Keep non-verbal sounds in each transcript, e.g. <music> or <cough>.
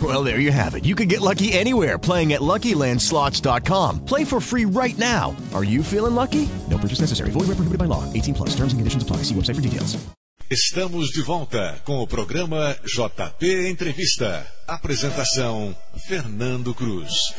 Well, there you have it. You can get lucky anywhere playing at LuckyLandSlots.com. Play for free right now. Are you feeling lucky? No purchase necessary. Void where prohibited by law. 18 plus. Terms and conditions apply. See website for details. Estamos de volta com o programa JP Entrevista. Apresentação Fernando Cruz.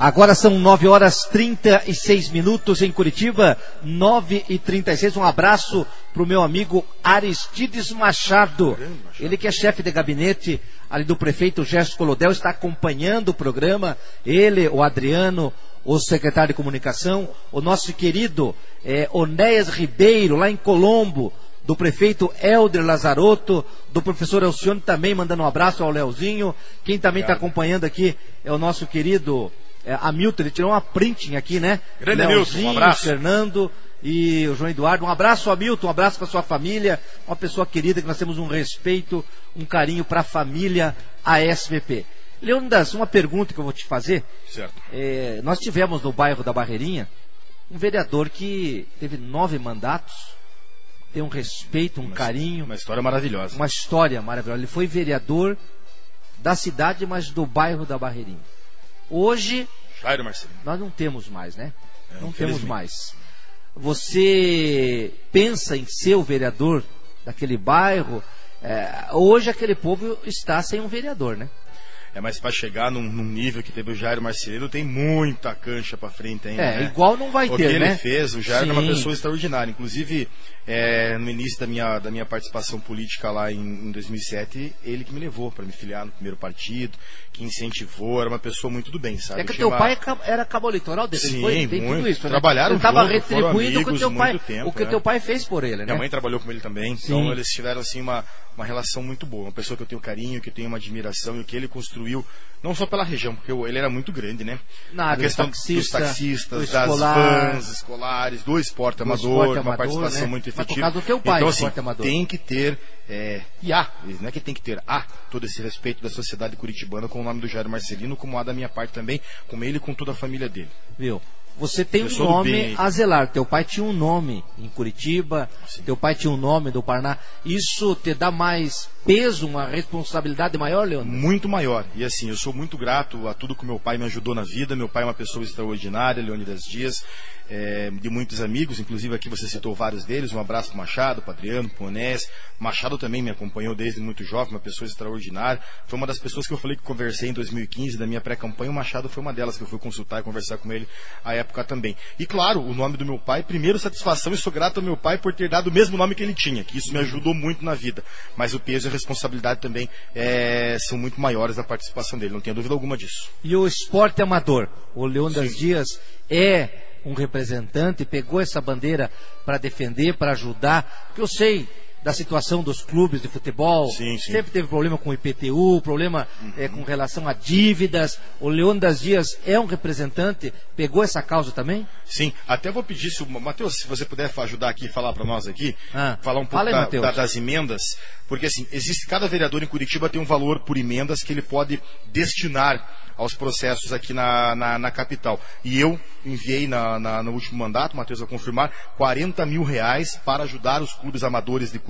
Agora são 9 horas 36 minutos em Curitiba, 9 e 36. Um abraço para o meu amigo Aristides Machado. Ele que é chefe de gabinete ali do prefeito Gerson Colodel, está acompanhando o programa. Ele, o Adriano, o secretário de comunicação, o nosso querido é, Onéas Ribeiro, lá em Colombo, do prefeito Helder Lazarotto, do professor Alcione também mandando um abraço ao Leozinho. Quem também está acompanhando aqui é o nosso querido é, Hamilton, ele tirou uma printing aqui, né? Grande Hamilton, um abraço. Fernando e o João Eduardo. Um abraço, Hamilton, um abraço para sua família, uma pessoa querida que nós temos um respeito, um carinho para a família ASVP. Leonidas, uma pergunta que eu vou te fazer. Certo. É, nós tivemos no bairro da Barreirinha um vereador que teve nove mandatos, tem um respeito, um Uma- carinho, Uma história maravilhosa. uma história maravilhosa. Ele foi vereador da cidade, mas do bairro da Barreirinha. Hoje Jairo Marcelino. nós não temos mais, né? É, não temos mais. Você pensa em ser o vereador daquele bairro? É, hoje aquele povo está sem um vereador, né? É, mas para chegar num, num nível que teve o Jairo Marcelino, tem muita cancha para frente ainda. É, né? igual não vai o ter, que né? ele fez, o Jairo é uma pessoa extraordinária. Inclusive, é, no início da minha, da minha participação política lá em, em 2007, ele que me levou para me filiar no primeiro partido, que incentivou, era uma pessoa muito do bem, sabe? É que Eu teu pai ca- era cabo eleitoral dele, Sim, foi, tem tudo muito. isso, né? Trabalharam Ele estava retribuindo o que o amigos teu pai, tempo, o que é. teu pai fez por ele, né? Minha mãe trabalhou com ele também, Sim. então eles tiveram assim uma, uma relação muito boa. Uma pessoa que eu tenho carinho, que eu tenho uma admiração e o que ele construiu, não só pela região, porque ele era muito grande, né? Na questão do dos taxista, taxistas, do das escolar. vans escolares, do esporte Do amador, esporte uma amador, participação né? muito efetiva. do teu pai, então, do assim, esporte tem que ter, é, e há, não é que tem que ter, há todo esse respeito da sociedade curitibana com o nome do Jairo Marcelino, como há da minha parte também, com ele e com toda a família dele. Viu? Você tem um nome bem. a zelar. Teu pai tinha um nome em Curitiba, Sim. teu pai tinha um nome do Paraná. Isso te dá mais peso, uma responsabilidade maior, Leandro? Muito maior. E assim, eu sou muito grato a tudo que meu pai me ajudou na vida. Meu pai é uma pessoa extraordinária, Leônidas Dias, é, de muitos amigos, inclusive aqui você citou vários deles. Um abraço pro Machado, pro Adriano, pro Onés. Machado também me acompanhou desde muito jovem, uma pessoa extraordinária. Foi uma das pessoas que eu falei que conversei em 2015, da minha pré-campanha. O Machado foi uma delas que eu fui consultar e conversar com ele à época também. E claro, o nome do meu pai, primeiro satisfação e sou grato ao meu pai por ter dado o mesmo nome que ele tinha, que isso me ajudou muito na vida. Mas o peso e a responsabilidade também é, são muito maiores da participação dele, não tenho dúvida alguma disso. E o esporte amador. O Leônidas Dias é um representante, pegou essa bandeira para defender, para ajudar. Porque eu sei da situação dos clubes de futebol. Sim, sim. Sempre teve problema com o IPTU, problema eh, com relação a dívidas. O Leônidas Dias é um representante, pegou essa causa também? Sim, até vou pedir, se o Matheus, se você puder ajudar aqui, falar para nós aqui, Ah, falar um pouco fala aí, da- da- das emendas, porque assim, existe, cada vereador em Curitiba tem um valor por emendas que ele pode destinar aos processos aqui na, na, na capital. E eu enviei na, na- no último mandato, Matheus vai confirmar, 40 mil reais para ajudar os clubes amadores de Curitiba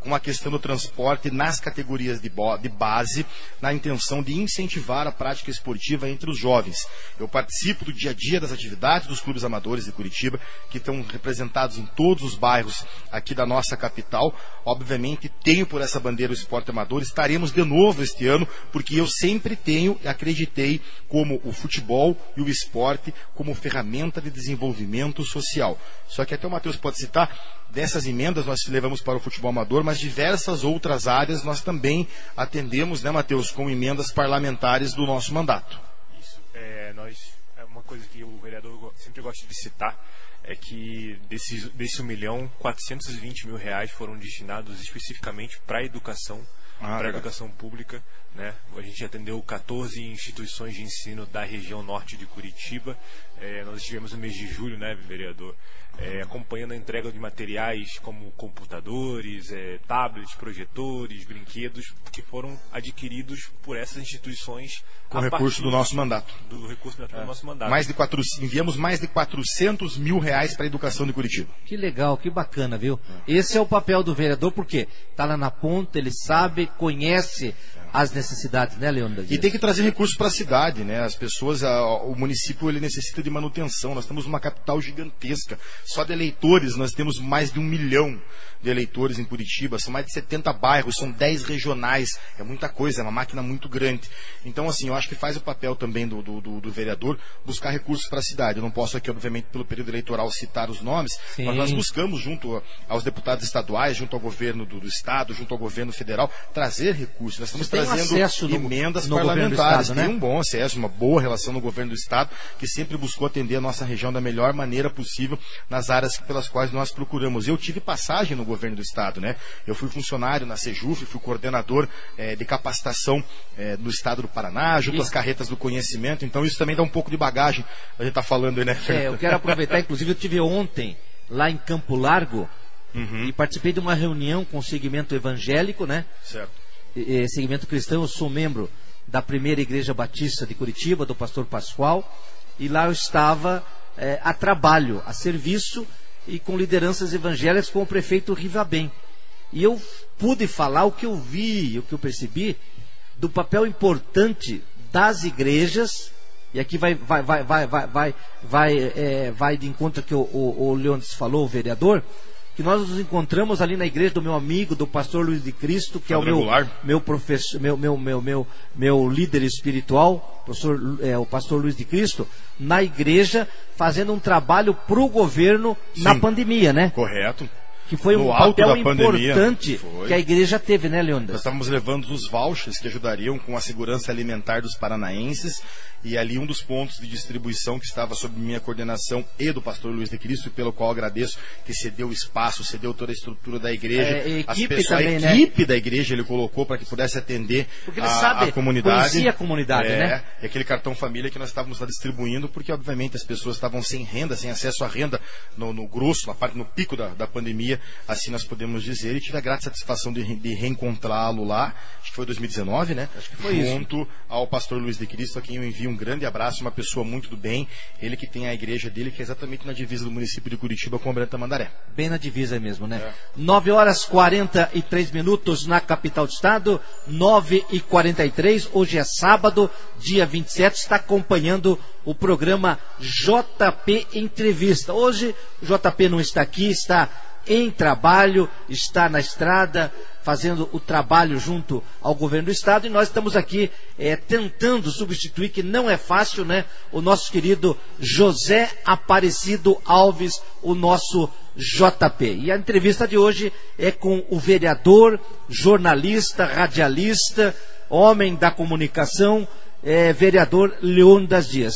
com a questão do transporte nas categorias de, de base, na intenção de incentivar a prática esportiva entre os jovens. Eu participo do dia a dia das atividades dos clubes amadores de Curitiba, que estão representados em todos os bairros aqui da nossa capital. Obviamente, tenho por essa bandeira o esporte amador. Estaremos de novo este ano, porque eu sempre tenho e acreditei como o futebol e o esporte como ferramenta de desenvolvimento social. Só que até o Matheus pode citar, dessas emendas nós levamos para o futebol amador, mas diversas outras áreas nós também atendemos, né, Matheus, com emendas parlamentares do nosso mandato. Isso. É, nós, é uma coisa que o vereador sempre gosta de citar é que desses, desse 1 milhão, 420 mil reais foram destinados especificamente para a educação, Ah, para a educação pública. Né? A gente atendeu 14 instituições de ensino da região norte de Curitiba. É, nós estivemos no mês de julho, né, vereador, é, acompanhando a entrega de materiais como computadores, é, tablets, projetores, brinquedos, que foram adquiridos por essas instituições Com a recurso do nosso mandato. do recurso do nosso mandato. Mais de quatro, enviamos mais de 400 mil reais para a educação de Curitiba. Que legal, que bacana, viu? Esse é o papel do vereador, porque está lá na ponta, ele sabe, conhece as necessidades, né, Leandro? E tem que trazer recursos para a cidade, né? As pessoas, a- o município ele necessita de manutenção. Nós temos uma capital gigantesca. Só de eleitores nós temos mais de um milhão de eleitores em Curitiba. São mais de 70 bairros, são 10 regionais. É muita coisa, é uma máquina muito grande. Então, assim, eu acho que faz o papel também do, do, do- do vereador buscar recursos para a cidade. Eu não posso aqui, obviamente, pelo período eleitoral citar os nomes, Sim. mas nós buscamos junto aos deputados estaduais, junto ao governo do, do estado, junto ao governo federal, trazer recursos. Nós estamos trazendo emendas parlamentares. estado, né? Tem um bom acesso, uma boa relação no governo do estado, que sempre buscou atender a nossa região da melhor maneira possível nas áreas pelas quais nós procuramos. Eu tive passagem no governo do estado, né? Eu fui funcionário na Sejuf, fui coordenador eh, de capacitação eh, no estado do Paraná, junto às carretas do conhecimento. Então isso também dá um pouco de bagagem. A gente tá falando aí, né? É, eu quero aproveitar, inclusive eu tive ontem lá em Campo Largo Uhum. e participei de uma reunião com o segmento evangélico, né? Certo. E- segmento cristão, eu sou membro da primeira igreja batista de Curitiba, do pastor Pascoal, e lá eu estava eh, a trabalho, a serviço e com lideranças evangélicas com o prefeito Rivabem. E eu pude falar o que eu vi, o que eu percebi do papel importante das igrejas, e aqui vai, vai, vai, vai, vai, vai, vai, eh, vai de encontro que o, o, o Leontes falou, o vereador, que nós nos encontramos ali na igreja do meu amigo, do pastor Luiz de Cristo, que é o meu, meu professor, meu, meu, meu, meu, meu líder espiritual, professor, é, o pastor Luiz de Cristo, na igreja, fazendo um trabalho para o governo na Sim. pandemia, né? Correto. Que foi No um papel pandemia, importante que a igreja teve, né, Nós Leandro? estávamos levando os vouchers que ajudariam com a segurança alimentar dos paranaenses e ali um dos pontos de distribuição que estava sob minha coordenação e do pastor Luiz de Cristo, pelo qual agradeço que cedeu o espaço, cedeu toda a estrutura da igreja, É, equipe pessoas, também, a né? equipe da igreja ele colocou para que pudesse atender Porque ele a, sabe, a comunidade. conhecia a comunidade, é, né? E aquele cartão família que nós estávamos lá distribuindo, porque obviamente as pessoas estavam sem renda, sem acesso à renda no, no grosso, na parte no pico da, da pandemia, assim nós podemos dizer, e tive a grata satisfação de, de reencontrá-lo lá, acho que foi 2019, né? Acho que foi isso. Junto ao pastor Luiz de Cristo, a quem eu envio um grande abraço, uma pessoa muito do bem, ele que tem a igreja dele, que é exatamente na divisa do município de Curitiba com a Branta Mandaré. Bem na divisa mesmo, né? É. 9 horas 43 minutos na capital do estado, 9 e 43 Hoje é sábado, dia 27. Está acompanhando o programa JP Entrevista. Hoje o JP não está aqui, está em trabalho, está na estrada, fazendo o trabalho junto ao governo do estado e nós estamos aqui eh, tentando substituir, que não é fácil, né? O nosso querido José Aparecido Alves, o nosso JP. E a entrevista de hoje é com o vereador, jornalista, radialista, homem da comunicação, eh, vereador Leônidas Dias.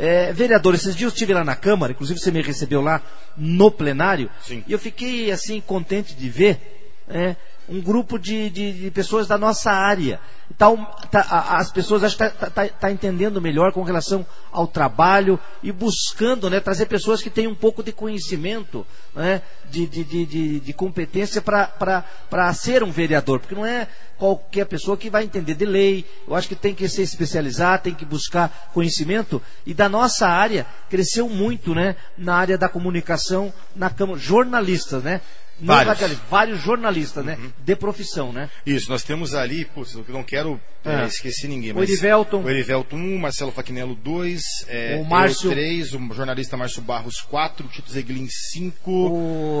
Eh, vereador, esses dias eu estive lá na Câmara, inclusive você me recebeu lá no plenário, Sim. e eu fiquei assim contente de ver é, um grupo de, de- de pessoas da nossa área. Tá tá- as pessoas acho que estão tá, tá- tá entendendo melhor com relação ao trabalho e buscando né, trazer pessoas que têm um pouco de conhecimento, né, de, de- de competência para ser um vereador, porque não é qualquer pessoa que vai entender de lei. Eu acho que tem que se especializar, tem que buscar conhecimento. E da nossa área cresceu muito, né, na área da comunicação, na Câmara, jornalistas, né? Não Vários. radialistas, vários jornalistas, né? De profissão, né? Isso, nós temos ali, putz, eu não quero É. é, esquecer ninguém. O mas Erivelton. O Erivelton 1, Marcelo Faquinello 2, é, O Márcio- eu 3, o jornalista Márcio Barros 4, o Tito Zeglin 5,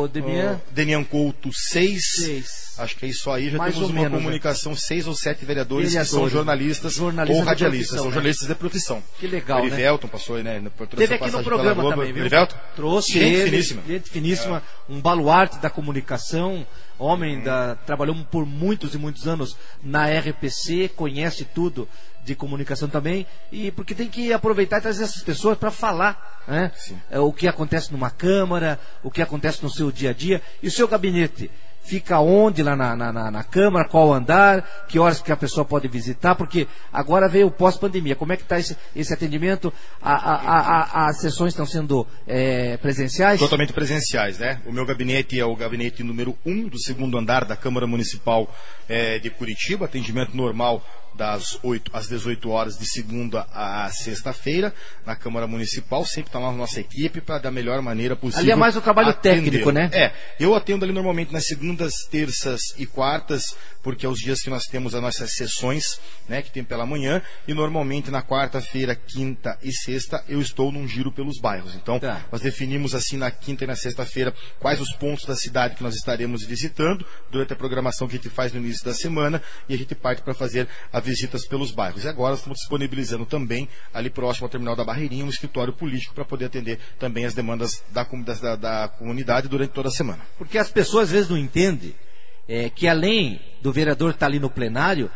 O Demian. o Denian Couto 6. Seis. Acho que é isso aí. Já Mais temos uma menos, né? comunicação, seis ou sete vereadores que são jornalistas, Jornalistas ou radialistas. são né? jornalistas de profissão. Que legal, o né? Erivelton passou aí, né? Teve aqui no programa também, viu? Erivelton? Trouxe Gente ele, finíssima. gente finíssima, um baluarte da comunicação, homem da trabalhou por muitos e muitos anos na RPC, conhece tudo de comunicação também. E porque tem que aproveitar e trazer essas pessoas para falar, né? É, o que acontece numa câmara, o que acontece no seu dia a dia e o seu gabinete fica onde lá na, na, na- na Câmara, qual andar, que horas que a pessoa pode visitar, porque agora veio o pós-pandemia. Como é que está esse, esse atendimento? A- a- a- as sessões estão sendo eh, presenciais? Totalmente presenciais, né? O meu gabinete é o gabinete número 1 um do segundo andar da Câmara Municipal eh, de Curitiba, atendimento normal das 8 às 18 horas de segunda a sexta-feira na Câmara Municipal, sempre está lá a nossa equipe para da melhor maneira possível. Ali é mais o trabalho atender. técnico, né? É, eu atendo ali normalmente nas segundas, terças e quartas, porque é os dias que nós temos as nossas sessões, né, que tem pela manhã, e normalmente na quarta-feira, quinta e sexta eu estou num giro pelos bairros. Então, Tá. nós definimos assim na quinta e na sexta-feira quais os pontos da cidade que nós estaremos visitando durante a programação que a gente faz no início da semana e a gente parte para fazer as visitas pelos bairros. E agora estamos disponibilizando também ali próximo ao terminal da Barreirinha um escritório político para poder atender também as demandas da, da, da comunidade durante toda a semana. Porque as pessoas às vezes não entendem eh, que além do vereador estar ali no plenário,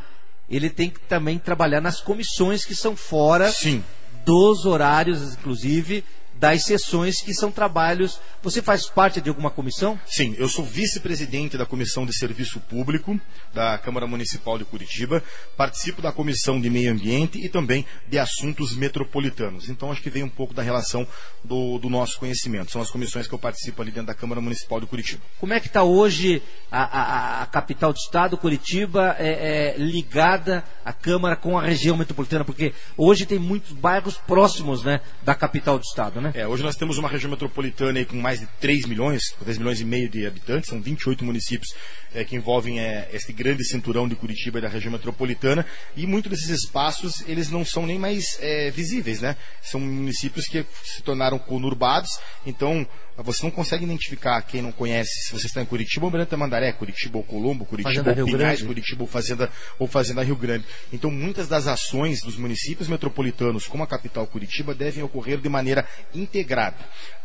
ele tem que também trabalhar nas comissões que são fora Sim. dos horários, inclusive, das sessões que são trabalhos. Você faz parte de alguma comissão? Sim, eu sou vice-presidente da Comissão de Serviço Público da Câmara Municipal de Curitiba, participo da Comissão de Meio Ambiente e também de Assuntos Metropolitanos. Então acho que vem um pouco da relação do, do nosso conhecimento. São as comissões que eu participo ali dentro da Câmara Municipal de Curitiba. Como é que está hoje a, a- a capital do estado, Curitiba, é, é, ligada à Câmara com a região metropolitana? Porque hoje tem muitos bairros próximos né, da capital do estado, né? É, hoje nós temos uma região metropolitana aí com mais de 3 milhões, 3 milhões e meio de habitantes, são 28 municípios é, que envolvem é, grande cinturão de Curitiba e da região metropolitana, e muitos desses espaços, eles não são nem mais é, visíveis, né? São municípios que se tornaram conurbados, então você não consegue identificar quem não conhece, se você está em Curitiba ou Miranda Tamandaré, Curitiba ou Colombo, Curitiba Fazenda ou Pinhais. Curitiba ou Fazenda, ou Fazenda Rio Grande. Então, muitas das ações dos municípios metropolitanos, como a capital Curitiba, devem ocorrer de maneira integrada.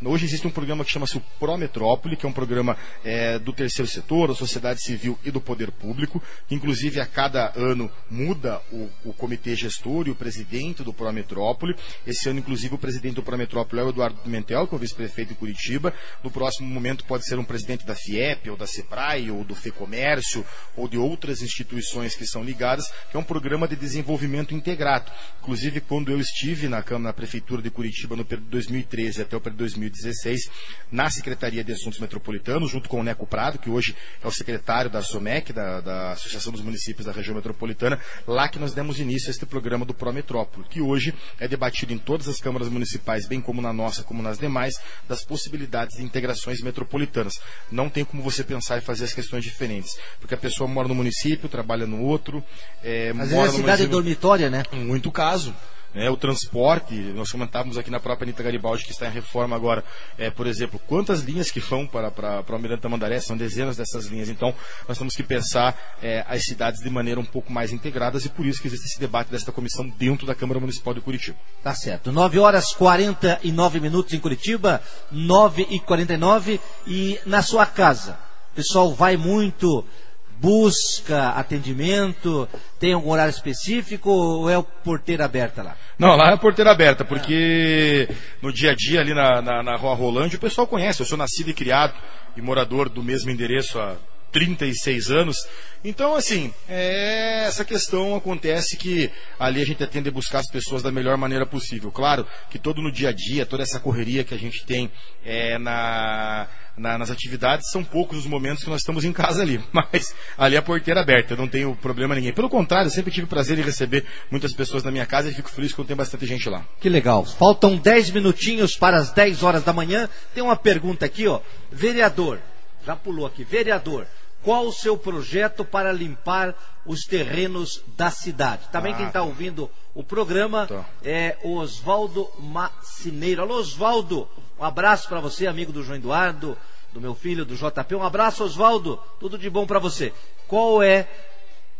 Hoje existe um programa que chama-se o Prometrópole, que é um programa eh, do terceiro setor, da sociedade civil e do poder público, que inclusive a cada ano muda o, o comitê gestor e o presidente do Prometrópole. Esse ano, inclusive, o presidente do Prometrópole é o Eduardo Pimentel, que é o vice-prefeito de Curitiba. No próximo momento pode ser um presidente da FIEP, ou da CEPRAI, ou do FEComércio, ou de outras instituições que são ligadas, que é um programa de desenvolvimento integrado. Inclusive, quando eu estive na Câmara, na Prefeitura de Curitiba no período de 2013 até o período de 2016, na Secretaria de Assuntos Metropolitanos, junto com o Neco Prado, que hoje é o secretário da SOMEC, da, da Associação dos Municípios da Região Metropolitana, lá que nós demos início a este programa do Prometrópole, que hoje é debatido em todas as câmaras municipais, bem como na nossa, como nas demais, das possibilidades de integrações metropolitanas. Não tem como você pensar em fazer as questões diferentes, porque a pessoa mora no município, trabalha no outro, é, Às mora vezes a cidade é município- dormitória, né? muito caso. Né, o transporte, nós comentávamos aqui na própria Anitta Garibaldi, que está em reforma agora, é, por exemplo, quantas linhas que vão para, para, para o Almirante Tamandaré, são dezenas dessas linhas. Então, nós temos que pensar é, as cidades de maneira um pouco mais integradas e por isso que existe esse debate desta comissão dentro da Câmara Municipal de Curitiba. Tá certo. 9 horas 49 minutos em Curitiba, 9 e 49 e na sua casa. O pessoal vai muito, busca atendimento, tem algum horário específico ou é o porteira aberta lá? Não, lá é porteira aberta, porque no dia a dia ali na, na, na Rua Rolândia o pessoal conhece. Eu sou nascido e criado e morador do mesmo endereço há 36 anos. Então, assim, é, essa questão acontece que ali a gente atende a buscar as pessoas da melhor maneira possível. Claro que todo no dia a dia, toda essa correria que a gente tem é, na, na- nas atividades, são poucos os momentos que nós estamos em casa ali. <laughs> Mas ali é a porteira aberta, eu não tenho problema ninguém. Pelo contrário, eu sempre tive prazer em receber muitas pessoas na minha casa e fico feliz quando tem bastante gente lá. Que legal. Faltam 10 minutinhos para as 10 horas da manhã. Tem uma pergunta aqui, ó. Vereador, Já pulou aqui. Vereador, qual o seu projeto para limpar os terrenos da cidade? Também Ah, quem está ouvindo o programa Tá. é o Oswaldo Macineiro. Alô, Oswaldo, um abraço para você, amigo do João Eduardo, do meu filho, do JP. Um abraço, Oswaldo. Tudo de bom para você. Qual é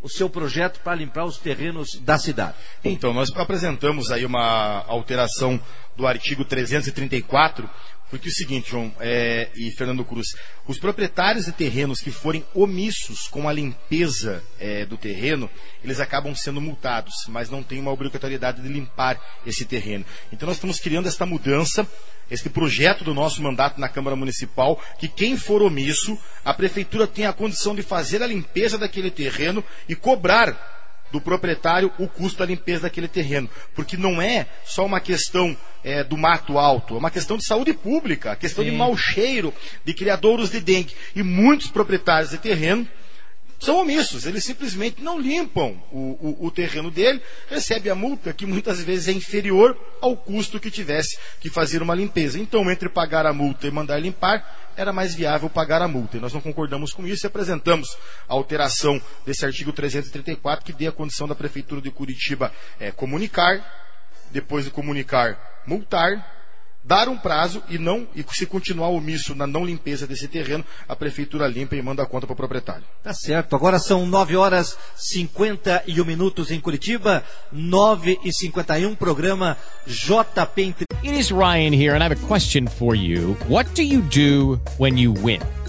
o seu projeto para limpar os terrenos da cidade? Então, nós apresentamos aí uma alteração do artigo 334, porque é o seguinte, João é, e Fernando Cruz, os proprietários de terrenos que forem omissos com a limpeza é, do terreno, eles acabam sendo multados, mas não tem uma obrigatoriedade de limpar esse terreno. Então, nós estamos criando esta mudança, este projeto do nosso mandato na Câmara Municipal, que quem for omisso, a Prefeitura tem a condição de fazer a limpeza daquele terreno e cobrar do proprietário o custo da limpeza daquele terreno. Porque não é só uma questão é, do mato alto, é uma questão de saúde pública, questão de mau cheiro, de criadouros de dengue. E muitos proprietários de terreno são omissos, eles simplesmente não limpam o, o, o terreno dele, recebe a multa que muitas vezes é inferior ao custo que tivesse que fazer uma limpeza. Então, entre pagar a multa e mandar limpar, era mais viável pagar a multa. E nós não concordamos com isso e apresentamos a alteração desse artigo 334 que dê a condição da Prefeitura de Curitiba eh, comunicar, depois de comunicar, multar, dar um prazo e não e se continuar omisso na não limpeza desse terreno, a prefeitura limpa e manda a conta para o proprietário. Tá certo. Agora são 9 horas 51 minutos em Curitiba, 9 e 51, programa JP. It is Ryan here, and I have a question for you. What do you do when you win?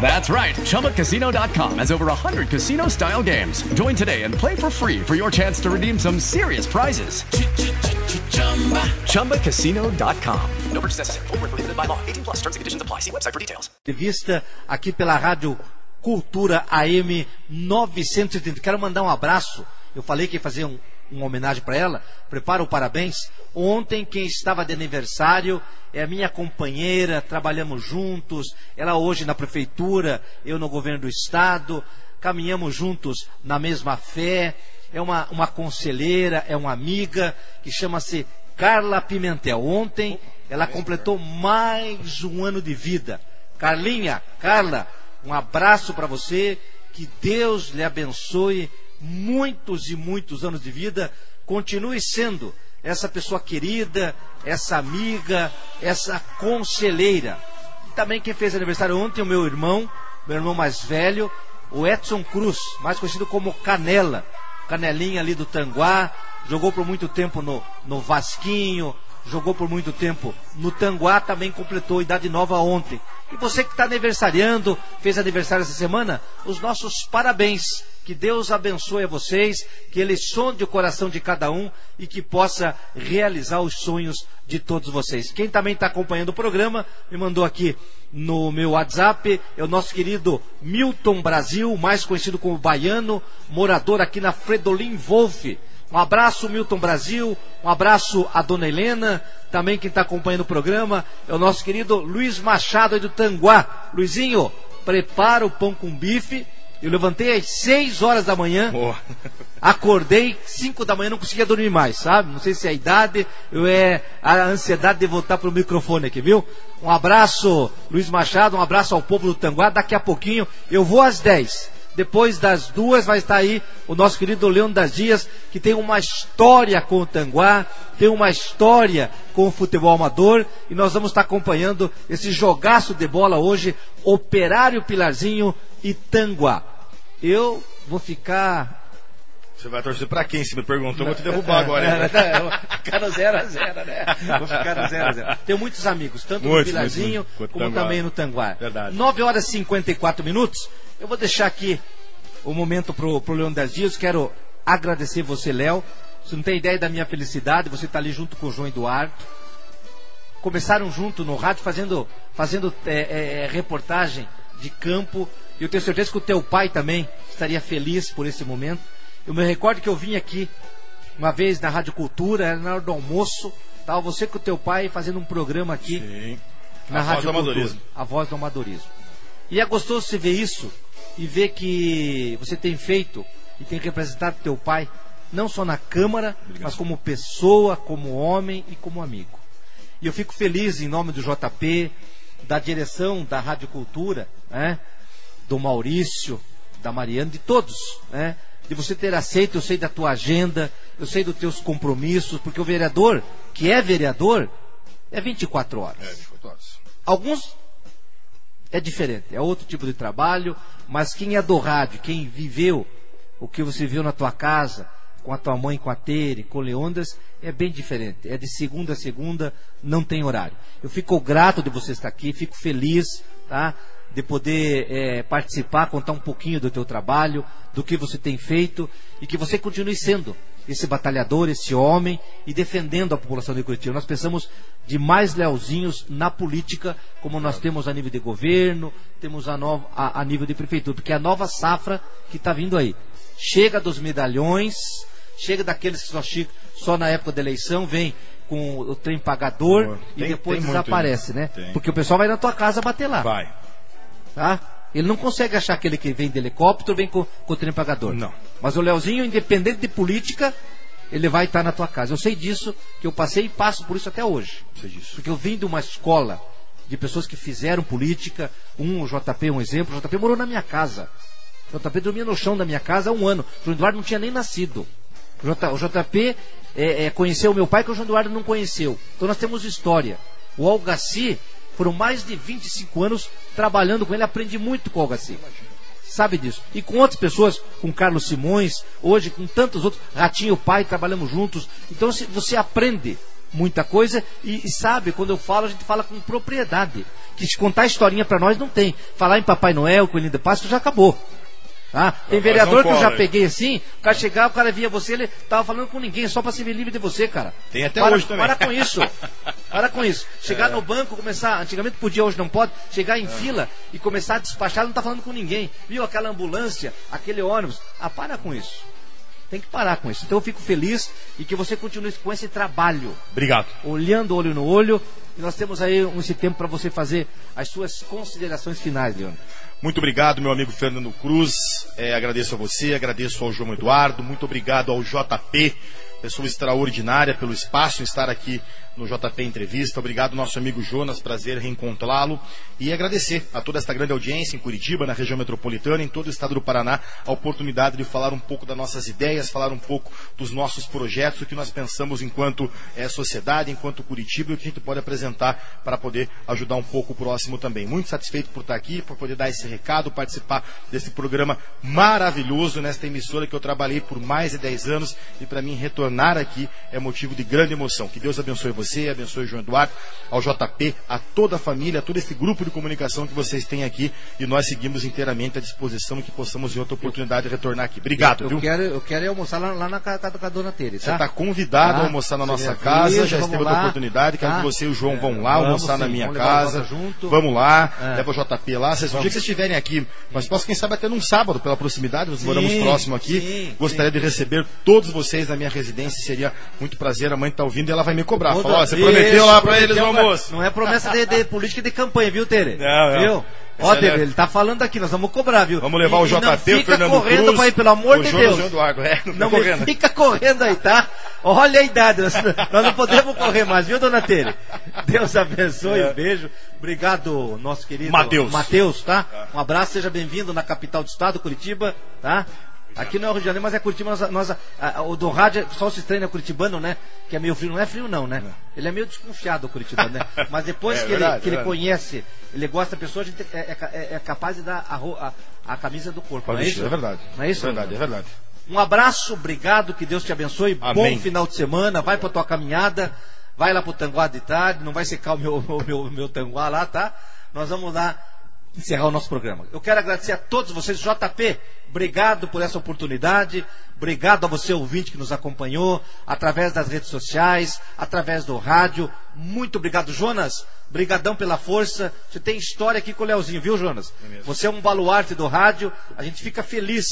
That's right. ChumbaCasino.com has over 100 casino style games. Join today and play for free for your chance to redeem some serious prizes. ChumbaCasino.com. No purchase necessary. Void were prohibited by law. 18 plus. Terms and conditions apply. See website for details. Entrevista aqui pela Rádio Cultura AM 930. Quero mandar um abraço. Eu falei que ia fazer um, uma homenagem para ela. Prepara parabéns. Ontem, quem estava de aniversário é a minha companheira. Trabalhamos juntos. Ela hoje na prefeitura, eu no governo do estado. Caminhamos juntos na mesma fé. É uma, uma conselheira, é uma amiga que chama-se Carla Pimentel. Ontem ela completou mais um ano de vida. Carlinha, Carla, um abraço para você. Que Deus lhe abençoe muitos e muitos anos de vida. Continue sendo essa pessoa querida, essa amiga, essa conselheira. E também quem fez aniversário ontem, o meu irmão, meu irmão mais velho, o Edson Cruz, mais conhecido como Canela. Canelinha ali do Tanguá, jogou por muito tempo no, no Vasquinho, jogou por muito tempo no Tanguá, também completou idade nova ontem. E você que está aniversariando, fez aniversário essa semana, os nossos parabéns. Que Deus abençoe a vocês, que Ele sonde o coração de cada um e que possa realizar os sonhos de todos vocês. Quem também está acompanhando o programa, me mandou aqui no meu WhatsApp, é o nosso querido Milton Brasil, mais conhecido como Baiano, morador aqui na Fredolin Wolf. Um abraço, Milton Brasil. Um abraço a Dona Helena. Também quem está acompanhando o programa é o nosso querido Luiz Machado aí do Tanguá. Luizinho, prepara o pão com bife, Eu levantei às 6 horas da manhã, acordei 5 da manhã, não conseguia dormir mais, sabe? Não sei se é a idade ou é a ansiedade de voltar pro microfone aqui, viu? Um abraço, Luiz Machado, um abraço ao povo do Tanguá. Daqui a pouquinho eu vou às 10. Depois das duas vai estar aí o nosso querido Leão das Dias, que tem uma história com o Tanguá, tem uma história com o futebol amador, e nós vamos estar acompanhando esse jogaço de bola hoje, Operário Pilarzinho e Tanguá. Eu vou ficar Você vai torcer pra quem? Se me perguntou, eu vou te derrubar agora. hein? Vou ficar no 0x0, né? <laughs> Vou ficar no 0x0. Tenho muitos amigos, tanto no Muitos, Pilarzinho como Tanguá. também no Tanguá. Verdade. 9 horas e 54 minutos. Eu vou deixar aqui o momento pro, pro Leão das Dias. Quero agradecer você, Léo. Você não tem ideia da minha felicidade. Você está ali junto com o João Eduardo. Começaram junto no rádio fazendo, fazendo é, é, é, reportagem de campo. E eu tenho certeza que o teu pai também estaria feliz por esse momento. Eu me recordo que eu vim aqui uma vez na Rádio Cultura, era na hora do almoço. Estava você com o teu pai fazendo um programa aqui na A voz Rádio do Cultura. A voz do amadorismo. E é gostoso você ver isso e ver que você tem feito e tem representado teu pai, não só na Câmara, mas como pessoa, como homem e como amigo. E eu fico feliz em nome do JP, da direção da Rádio Cultura, né? do Maurício, da Mariana, de todos, né? De você ter aceito, eu sei da tua agenda, eu sei dos teus compromissos, porque o vereador, que é vereador, é 24 horas. É, 24 horas. Alguns é diferente, é outro tipo de trabalho, mas quem é do rádio, quem viveu o que você viu na tua casa, com a tua mãe, com a Tere, com o Leondas, é bem diferente. É de segunda a segunda, não tem horário. Eu fico grato de você estar aqui, fico feliz, tá? De poder eh, participar, contar um pouquinho do teu trabalho, do que você tem feito e que você continue sendo esse batalhador, esse homem e defendendo a população de Curitiba. Nós precisamos de mais lealzinhos na política, como nós temos a nível de governo, temos a, nova, a, a nível de prefeitura, porque é a nova safra que está vindo aí. Chega dos medalhões, chega daqueles que só, só na época da eleição vem com o trem pagador Boa. e Tem- depois tem muito desaparece, né? Tem. Porque o pessoal vai na tua casa bater lá. Vai. Tá? Ele não consegue achar aquele que vem de helicóptero, vem com, com o trem pagador. Não. Mas o Leozinho, independente de política, ele vai estar na tua casa. Eu sei disso, que eu passei e passo por isso até hoje. Sei disso. Porque eu vim de uma escola de pessoas que fizeram política. Um, o JP é um exemplo. O JP morou na minha casa. O JP dormia no chão da minha casa há um ano. O João Eduardo não tinha nem nascido. O, J, o JP é, é, conheceu o meu pai que o João Eduardo não conheceu. Então nós temos história. O Algaci foram mais de 25 anos trabalhando com ele. Aprendi muito com o Algaci. Sabe disso. E com outras pessoas, com Carlos Simões, hoje com tantos outros, Ratinho pai, trabalhamos juntos. Então você aprende muita coisa e, e sabe, quando eu falo, a gente fala com propriedade. Que se contar historinha pra nós não tem. Falar em Papai Noel, Coelhinho de Páscoa já acabou. Tá? Tem Mas vereador que eu já peguei assim, o cara chegava, o cara via você, ele tava falando com ninguém, só pra se ver livre de você, cara. Tem até para, hoje também. Para com isso. <laughs> Para com isso. Chegar É. no banco, começar, antigamente podia, hoje não pode, chegar em fila e começar a despachar, não tá falando com ninguém. Viu aquela ambulância, aquele ônibus? Ah, para com isso. Tem que parar com isso. Então eu fico feliz e que você continue com esse trabalho. Obrigado. Olhando olho no olho. E nós temos aí esse tempo para você fazer as suas considerações finais, Leandro. Muito obrigado, meu amigo Fernando Cruz. É, agradeço a você, agradeço ao João Eduardo, muito obrigado ao JP, pessoa extraordinária pelo espaço em estar aqui no JP Entrevista. Obrigado, nosso amigo Jonas, prazer reencontrá-lo. E agradecer a toda esta grande audiência em Curitiba, na região metropolitana, em todo o estado do Paraná, a oportunidade de falar um pouco das nossas ideias, falar um pouco dos nossos projetos, o que nós pensamos enquanto eh, sociedade, enquanto Curitiba, e o que a gente pode apresentar para poder ajudar um pouco o próximo também. Muito satisfeito por estar aqui, por poder dar esse recado, participar desse programa maravilhoso nesta emissora que eu trabalhei por mais de 10 anos e para mim retornar aqui é motivo de grande emoção. Que Deus abençoe você, abençoe o João Eduardo, ao JP, a toda a família, a todo esse grupo de comunicação que vocês têm aqui e nós seguimos inteiramente à disposição que possamos em outra oportunidade retornar aqui. Obrigado, eu, viu? eu quero, eu quero almoçar lá, lá na casa com a dona Tere, Você tá? está convidado Tá? a almoçar na nossa casa, já vamos esteve outra lá, oportunidade. Quero tá? que você e o João vão lá vamos almoçar na sim, minha vamos levar a casa. Vamos lá, É. leva o JP lá. Vocês, o dia que vocês estiverem aqui, mas posso, quem sabe, até num sábado, pela proximidade, nós Sim, moramos próximo aqui. sim, Gostaria de receber todos vocês na minha residência, seria muito prazer. A mãe está ouvindo e ela vai me cobrar. Falta Ó, você prometeu lá pra eles prometeu, almoço. Não é promessa de, de política de campanha, viu, Tere? Não, não. Viu? Ó, Essa Tere, é- ele tá falando aqui, nós vamos cobrar, viu? Vamos levar o e não JP, o fica Fernando correndo Cruz, pra ir, pelo amor o de Jonas Deus. Eduardo. É, não Não correndo. fica correndo aí, tá? Olha a idade, nós, nós não podemos correr mais, viu, dona Tere? Deus abençoe, um beijo. Obrigado, nosso querido Mateus. Mateus, tá? Um abraço, seja bem-vindo na capital do estado, Curitiba, tá? Aqui não é o Rio de Janeiro, mas é Curitiba. Nós, nós- a- a- o do rádio só se estranha curitibano, né? Que é meio frio. Não é frio, não, né? Ele é meio desconfiado, o curitibano, né? <laughs> Mas depois É que, verdade, ele, que ele verdade. conhece, ele gosta da pessoa, a gente é, é é- é capaz de dar a, a- camisa do corpo. Não é isso? é verdade. Não é isso? É verdade, é verdade. Um abraço, obrigado, que Deus te abençoe. Amém. Bom final de semana, vai pra tua caminhada, vai lá pro Tanguá de tarde, não vai secar o meu, <laughs> o meu, meu Tanguá lá, tá? Nós vamos lá encerrar o nosso programa. Eu quero agradecer a todos vocês, JP, obrigado por essa oportunidade, obrigado a você ouvinte que nos acompanhou, através das redes sociais, através do rádio, muito obrigado, Jonas, brigadão pela força, você tem história aqui com o Leozinho, viu, Jonas? Você é um baluarte do rádio, a gente fica feliz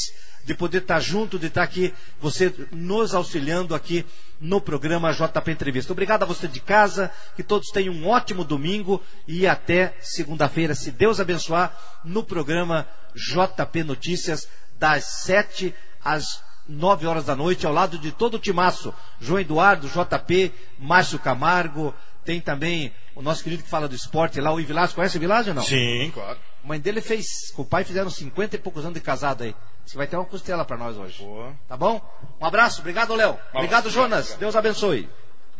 de poder estar junto, de estar aqui, você nos auxiliando aqui no programa JP Entrevista. Obrigado a você de casa, que todos tenham um ótimo domingo e até segunda-feira, se Deus abençoar, no programa JP Notícias, das 7 às 9 horas da noite, ao lado de todo o timaço. João Eduardo, JP, Márcio Camargo, tem também o nosso querido que fala do esporte lá, o Ivilásio. Conhece o Ivilásio ou não? Sim, claro. A mãe dele fez, com o pai fizeram 50 e poucos anos de casado aí. Você vai ter uma costela pra nós hoje. Tá bom? Um abraço, obrigado, Léo. Obrigado, Jonas. Deus abençoe.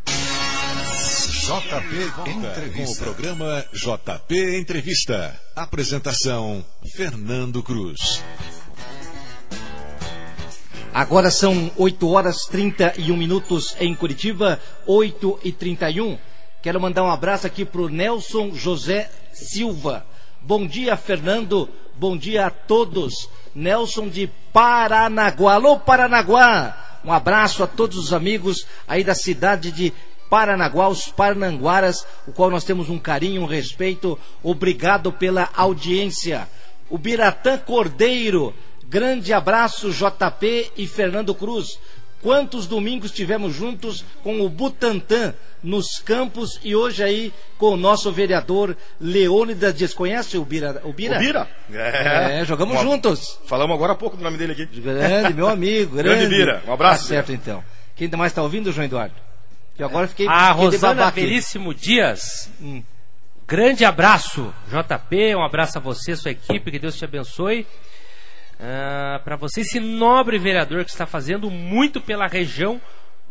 JP Entrevista. Com o programa JP Entrevista. Apresentação Fernando Cruz. Agora são 8 horas 31 minutos em Curitiba, 8 e 31. Quero mandar um abraço aqui pro Nelson José Silva. Bom dia, Fernando. Bom dia a todos. Nelson de Paranaguá. Alô, Paranaguá. Um abraço a todos os amigos aí da cidade de Paranaguá, os Parananguaras, o qual nós temos um carinho, um respeito. Obrigado pela audiência. O Biratã Cordeiro. Grande abraço, JP e Fernando Cruz. Quantos domingos tivemos juntos com o Butantan nos campos e hoje aí com o nosso vereador Leônidas Dias. Conhece o Bira? O Bira? O Bira? É, jogamos Uma- juntos. Falamos agora há pouco do nome dele aqui. Grande, meu amigo. <laughs> Grande, Grande Bira. Um abraço, Tá certo, então. Quem mais está ouvindo, João Eduardo? Que agora eu fiquei. A fiquei Rosana. Veríssimo Dias. Grande abraço, JP. Um abraço a você, sua equipe. Que Deus te abençoe. Para você, esse nobre vereador que está fazendo muito pela região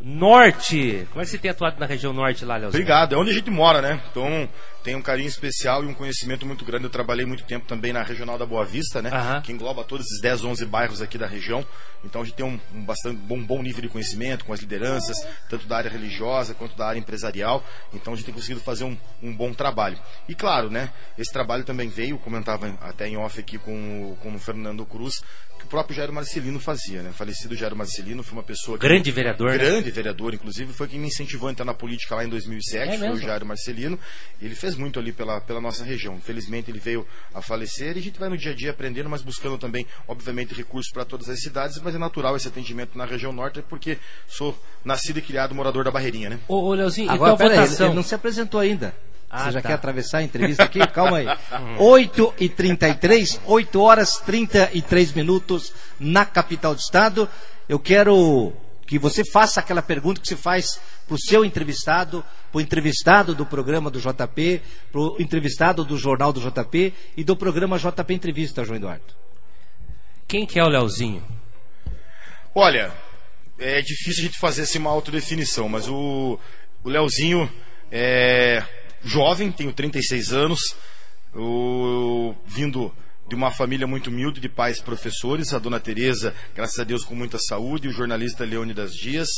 norte. Como é que você tem atuado na região norte lá, Leozinho? Obrigado, é onde a gente mora, né? Então tem um carinho especial e um conhecimento muito grande. Eu trabalhei muito tempo também na regional da Boa Vista, né? Que engloba todos esses 10, 11 bairros aqui da região. Então a gente tem um, um bastante bom, bom nível de conhecimento com as lideranças, tanto da área religiosa quanto da área empresarial. Então a gente tem conseguido fazer um, um bom trabalho. E claro, né? Esse trabalho também veio, comentava até em off aqui com, o- com o Fernando Cruz, o próprio Jairo Marcelino fazia, né? Falecido Jairo Marcelino foi uma pessoa que- Grande vereador, né? grande vereador, inclusive, foi quem me incentivou a entrar na política lá em 2007, É foi o? Jairo Marcelino. Ele fez muito ali pela, pela nossa região. Infelizmente, ele veio a falecer e a gente vai no dia a dia aprendendo, mas buscando também, obviamente, recursos para todas as cidades. Mas é natural esse atendimento na região norte, porque sou nascido e criado morador da Barreirinha, né? Ô, ô Leozinho, Agora, então a pera aí, votação. ele não se apresentou ainda. Ah, Você já tá. quer atravessar a entrevista aqui? <laughs> Calma aí. 8 e 33 8 horas 33 minutos na capital do estado. Eu quero que você faça aquela pergunta que se faz para o seu entrevistado, para o entrevistado do programa do JP, para o entrevistado do jornal do JP e do programa JP Entrevista, João Eduardo. Quem que é o Leozinho? Olha, é difícil a gente fazer assim uma autodefinição, mas o, o Leozinho é jovem, tenho 36 anos, vindo de uma família muito humilde de pais professores, a dona Tereza, graças a Deus, com muita saúde, o jornalista Leônidas Dias.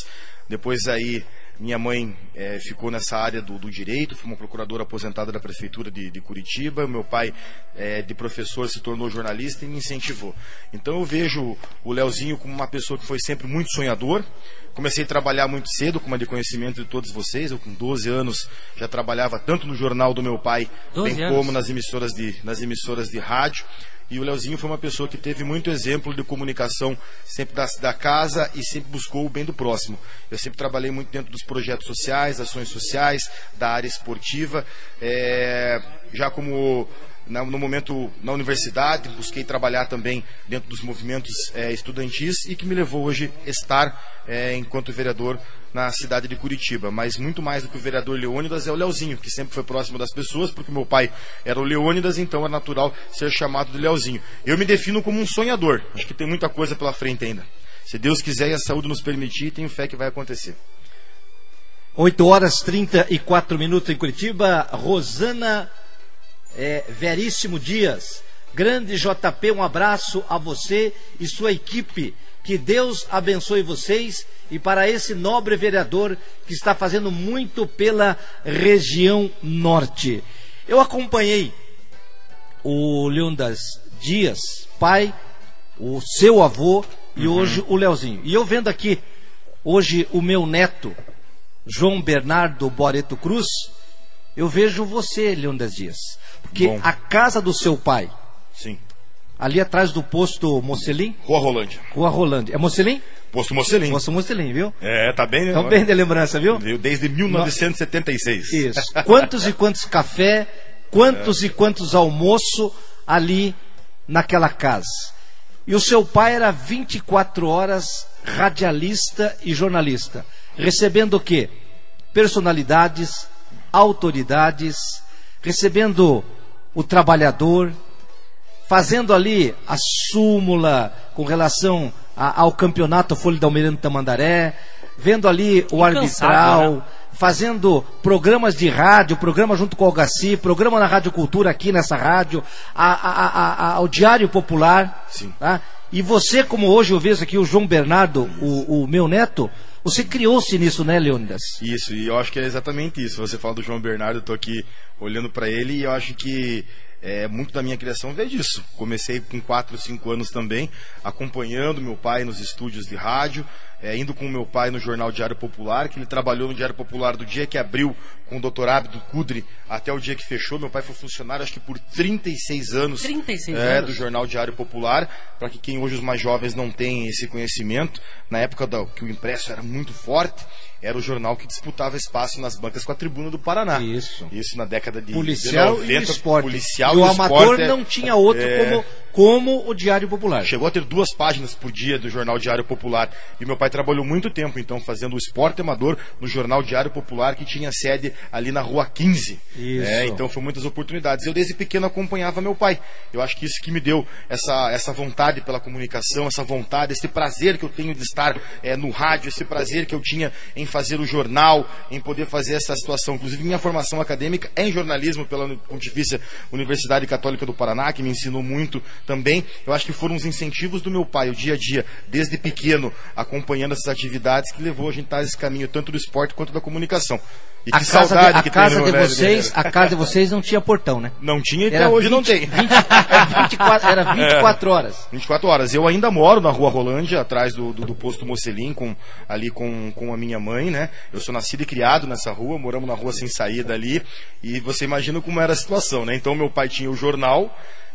Depois aí minha mãe eh, ficou nessa área do, do direito, foi uma procuradora aposentada da prefeitura de, de Curitiba. Meu pai, eh, de professor, se tornou jornalista e me incentivou. Então eu vejo o Leozinho como uma pessoa que foi sempre muito sonhador, comecei a trabalhar muito cedo, como é de conhecimento de todos vocês. Eu com 12 anos já trabalhava tanto no jornal do meu pai, 12 bem anos. como nas emissoras de nas emissoras de rádio. E o Leozinho foi uma pessoa que teve muito exemplo de comunicação sempre da, da casa e sempre buscou o bem do próximo. Eu sempre trabalhei muito dentro dos projetos sociais, ações sociais, da área esportiva. É, já como no momento na universidade, busquei trabalhar também dentro dos movimentos é, estudantis e que me levou hoje a estar é, enquanto vereador na cidade de Curitiba. Mas muito mais do que o vereador Leônidas é o Leozinho, que sempre foi próximo das pessoas, porque meu pai era o Leônidas, então é natural ser chamado de Leozinho. Eu me defino como um sonhador. Acho que tem muita coisa pela frente ainda. Se Deus quiser e a saúde nos permitir, tenho fé que vai acontecer. 8 horas 34 minutos em Curitiba. Rosana é, Veríssimo Dias. Grande JP, um abraço a você e sua equipe. Que Deus abençoe vocês e para esse nobre vereador que está fazendo muito pela região norte. Eu acompanhei o Leondas Dias, pai, o seu avô e hoje o Leozinho. E eu vendo aqui hoje o meu neto, João Bernardo Boreto Cruz, eu vejo você, Leondas Dias. Porque Bom. a casa do seu pai, Sim. ali atrás do posto Mocelim, Rua Rolândia. Rua Rolândia. É Mocelim? Posto Mocelim. Posto Mocelim, viu? É, tá bem, né? Então bem de lembrança, viu? Desde 1976. Isso. Quantos e quantos café, quantos e quantos almoço ali naquela casa. E o seu pai era 24 horas radialista e jornalista, recebendo o quê? Personalidades, autoridades, recebendo o trabalhador, fazendo ali a súmula com relação a- ao campeonato Folha da Almirante Tamandaré, vendo ali o arbitral, né? fazendo programas de rádio, programa junto com o Algaci, programa na Rádio Cultura aqui nessa rádio, a- a- a- a- ao Diário Popular. Sim. tá? E você, como hoje eu vejo aqui o João Bernardo, o, o meu neto, você criou-se nisso, né, Leônidas? Isso, e eu acho que é exatamente isso. Você fala do João Bernardo, eu tô aqui olhando para ele e eu acho que é, muito da minha criação veio disso. Comecei com 4, 5 anos também, acompanhando meu pai nos estúdios de rádio, é, indo com meu pai no jornal Diário Popular, que ele trabalhou no Diário Popular do dia que abriu com o doutor Abdo Kudri até o dia que fechou. Meu pai foi funcionário, acho que por 36 anos. 36 é, anos. do jornal Diário Popular, para que quem hoje os mais jovens não tem esse conhecimento, na época da- que o impresso era muito forte, era o jornal que disputava espaço nas bancas com a Tribuna do Paraná. Isso. Isso na década de Policial de e esporte. Policial e o e amador esporte é- não tinha outro é, como, como o Diário Popular. Chegou a ter duas páginas por dia do jornal Diário Popular. E meu pai trabalhou muito tempo, então, fazendo o esporte amador no jornal Diário Popular, que tinha sede ali na rua 15. Isso. É, então foi muitas oportunidades. Eu desde pequeno acompanhava meu pai. Eu acho que isso que me deu essa, essa vontade pela comunicação, essa vontade, esse prazer que eu tenho de estar é, no rádio, esse prazer que eu tinha em fazer o jornal, em poder fazer essa situação. Inclusive, minha formação acadêmica é em jornalismo pela Pontifícia Universidade Católica do Paraná, que me ensinou muito também. Eu acho que foram os incentivos do meu pai, o dia a dia, desde pequeno, acompanhando essas atividades, que levou a gente a esse caminho, tanto do esporte quanto da comunicação. E A que casa, de, saudade a que casa tem no de Velho vocês, a casa de vocês não tinha portão, né? Não tinha e até Era hoje não 20 tem. 20 era 24, era 24 horas. 24 horas. Eu ainda moro na rua Rolândia, atrás do, do, do posto Mocelim, com, ali com, com a minha mãe, né? Eu sou nascido e criado nessa rua, moramos na rua sem saída ali. E você imagina como era a situação, né? Então meu pai tinha o jornal,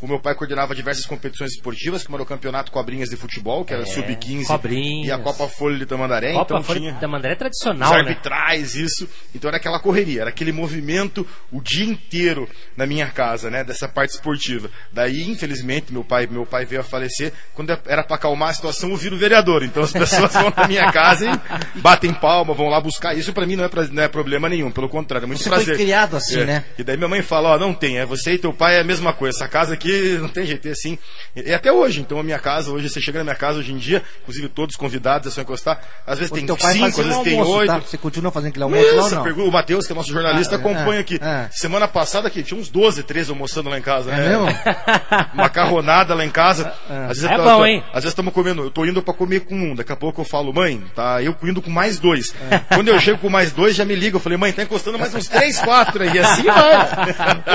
O meu pai coordenava diversas competições esportivas, como era o Campeonato Cobrinhas de Futebol, que era É, Sub-15, Cobrinhas. e a Copa Folha de Tamandaré. Copa então Folha tinha de Tamandaré é os tradicional, né? arbitrais, isso. Então era aquela correria, era aquele movimento o dia inteiro na minha casa, né, dessa parte esportiva. Daí, infelizmente, meu pai, meu pai veio a falecer. Quando era para acalmar a situação, eu viro vereador. Então as pessoas vão na minha casa e batem palma, vão lá buscar. Isso para mim não é, pra- não é problema nenhum, pelo contrário, é muito Você foi prazer. criado assim, É. né? E daí minha mãe fala, ó, não tem, é você e teu pai é a mesma coisa. Essa casa aqui não tem jeito, é assim. E até hoje, então a minha casa, hoje você chega na minha casa hoje em dia, inclusive todos convidados, é só encostar. Às vezes O tem cinco, às vezes um tem almoço, oito. tá? Você continua fazendo aquele almoço lá não? o Matheus, que é nosso jornalista, Ah, é, acompanha aqui. é. Semana passada aqui, tinha uns 12, 13 almoçando lá em casa, É né? mesmo? <laughs> Macarronada lá em casa. <laughs> Às vezes É eu- bom, eu- hein? Às vezes estamos comendo, eu tô indo pra comer com um, daqui a pouco eu falo, mãe, tá eu indo com mais dois. É. <laughs> Quando eu chego com mais dois, já me liga, eu falei, mãe, tá encostando mais uns três, quatro aí, assim vai.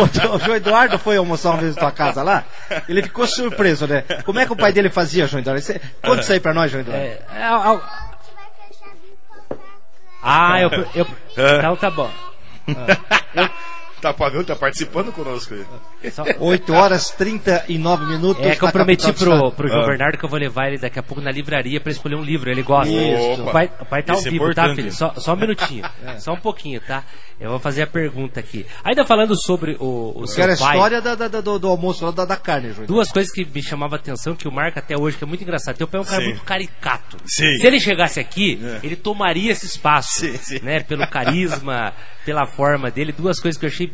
o, o João Eduardo foi almoçar uma vez na tua casa lá, ele ficou surpreso, né? Como é que o pai dele fazia, João Eduardo? Você- Conta isso aí pra nós, João Eduardo. É, é, Ah, eu, eu, É. então tá bom. <laughs> Tá pagando, tá participando conosco aí. 8 horas 39 minutos. É que eu prometi pro, pro João Ah. Bernardo que eu vou levar ele daqui a pouco na livraria pra escolher um livro. Ele gosta. Isso. O pai, o pai tá ao é vivo, tá, importante. filho? Só, só um minutinho. <laughs> Só um pouquinho, tá? Eu vou fazer a pergunta aqui. Ainda falando sobre o, o Eu seu quero a pai. história da- da- do, do almoço lá da, da carne, João Eduardo. Duas coisas que me chamavam a atenção, que o marca até hoje, que é muito engraçado. Teu pai é um cara Sim. muito caricato. Sim. Se ele chegasse aqui, É. ele tomaria esse espaço. Sim, sim. Né? Pelo carisma, pela forma dele. Duas coisas que eu achei.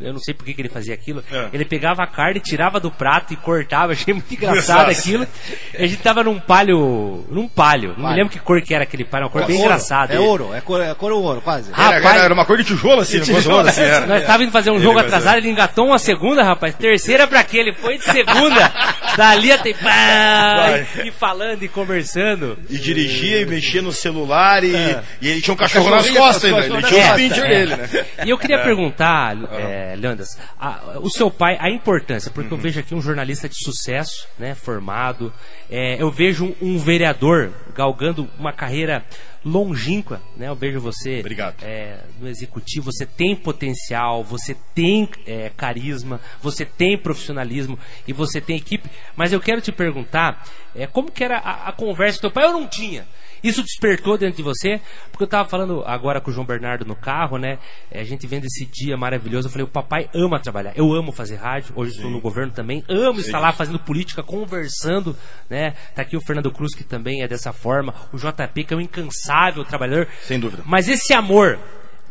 Eu não sei por que, que ele fazia aquilo. É. Ele pegava a carne, tirava do prato e cortava. Achei muito engraçado aquilo. A gente tava num palho. Num palho. Não me lembro que cor que era aquele palho. Uma cor bem ouro, engraçada. É ouro, é cor, é cor ou ouro, quase. Ah, Era, Rapaz- era uma cor de tijolo assim, fosse ouro, assim era. Nós estávamos indo fazer um Ele jogo atrasado, ele engatou uma segunda, rapaz. Terceira pra quê? Ele foi de segunda. <laughs> Dali até. Vai. E falando e conversando. E dirigia e mexia no celular e, É. e ele tinha um cachorro nas Cachorrinho, costas ainda. cachorro Ele nas tinha os costas. pincher É. dele, né? E eu queria É. perguntar, é, Leandras, a- o seu pai, a importância, porque Uhum. eu vejo aqui um jornalista de sucesso, né, formado, é, eu vejo um, um vereador galgando uma carreira longínqua, né, eu vejo você Obrigado. é, no executivo, você tem potencial, você tem é, carisma, você tem profissionalismo e você tem equipe, mas eu quero te perguntar, é, como que era a, a conversa com teu pai? Eu não tinha. Isso despertou dentro de você? Porque eu tava falando agora com o João Bernardo no carro, né? É, a gente vendo esse dia maravilhoso. Eu falei, o papai ama trabalhar. Eu amo fazer rádio. Hoje estou no governo também. Amo estar lá fazendo política, conversando, né? Tá aqui o Fernando Cruz, que também é dessa forma. O JP, que é um incansável trabalhador. Sem dúvida. Mas esse amor,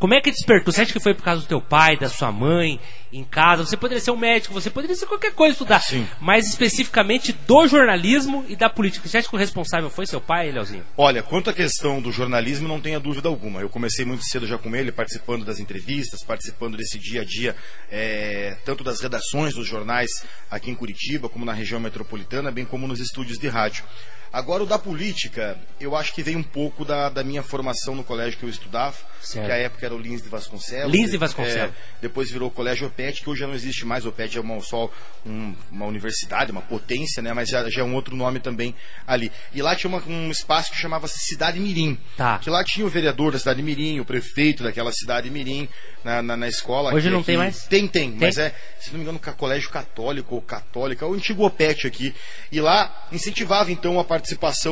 como é que despertou? Você acha que foi por causa do teu pai, da sua mãe, em casa? Você poderia ser um médico, você poderia ser qualquer coisa estudar. Sim. Mas especificamente do jornalismo e da política. Você acha que o responsável foi seu pai, Leozinho? Olha, quanto à questão do jornalismo, não tenha dúvida alguma. Eu comecei muito cedo já com ele, participando das entrevistas, participando desse dia a dia, é, tanto das redações dos jornais aqui em Curitiba, como na região metropolitana, bem como nos estúdios de rádio. Agora, o da política, eu acho que veio um pouco da, da minha formação no colégio que eu estudava, Certo. que a época era o Lins de Vasconcelos. Lins de Vasconcelos. É, depois virou o Colégio Opet, que hoje já não existe mais. O Opet é uma, só um- uma universidade, uma potência, né? Mas já, já é um outro nome também ali. E lá tinha uma- um espaço que chamava-se Cidade Mirim. Tá. Que lá tinha o vereador da Cidade Mirim, o prefeito daquela Cidade Mirim na, na, na escola. Hoje que- não tem que- mais? Tem, tem, Tem? Mas é, se não me engano, colégio católico ou católica, o antigo OPET aqui. E lá incentivava então a participação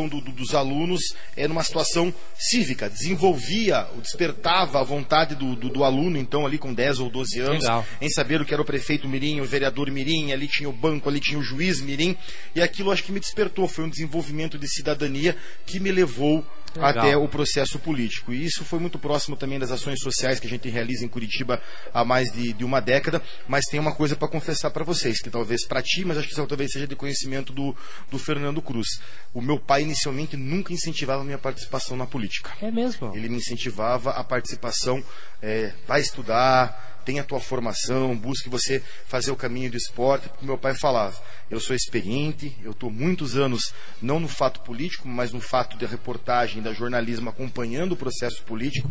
do- do- dos alunos é, numa situação cívica, desenvolvia, despertava a vontade do, do- aluno, então, ali com 10 ou 12 anos, Legal. em saber o que era o prefeito Mirim, o vereador Mirim, ali tinha o banco, ali tinha o juiz Mirim, e aquilo acho que me despertou, foi um desenvolvimento de cidadania que me levou Legal. até o processo político. E isso foi muito próximo também das ações sociais que a gente realiza em Curitiba há mais de, de uma década. Mas tem uma coisa para confessar para vocês, que talvez para ti, mas acho que talvez seja de conhecimento do, do Fernando Cruz. O meu pai inicialmente nunca incentivava a minha participação na política. É mesmo? Ele me incentivava a participação, é, vai estudar, tenha a tua formação, busque você fazer o caminho do esporte, porque meu pai falava, eu sou experiente, eu estou muitos anos, não no fato político, mas no fato de reportagem, da jornalismo, acompanhando o processo político,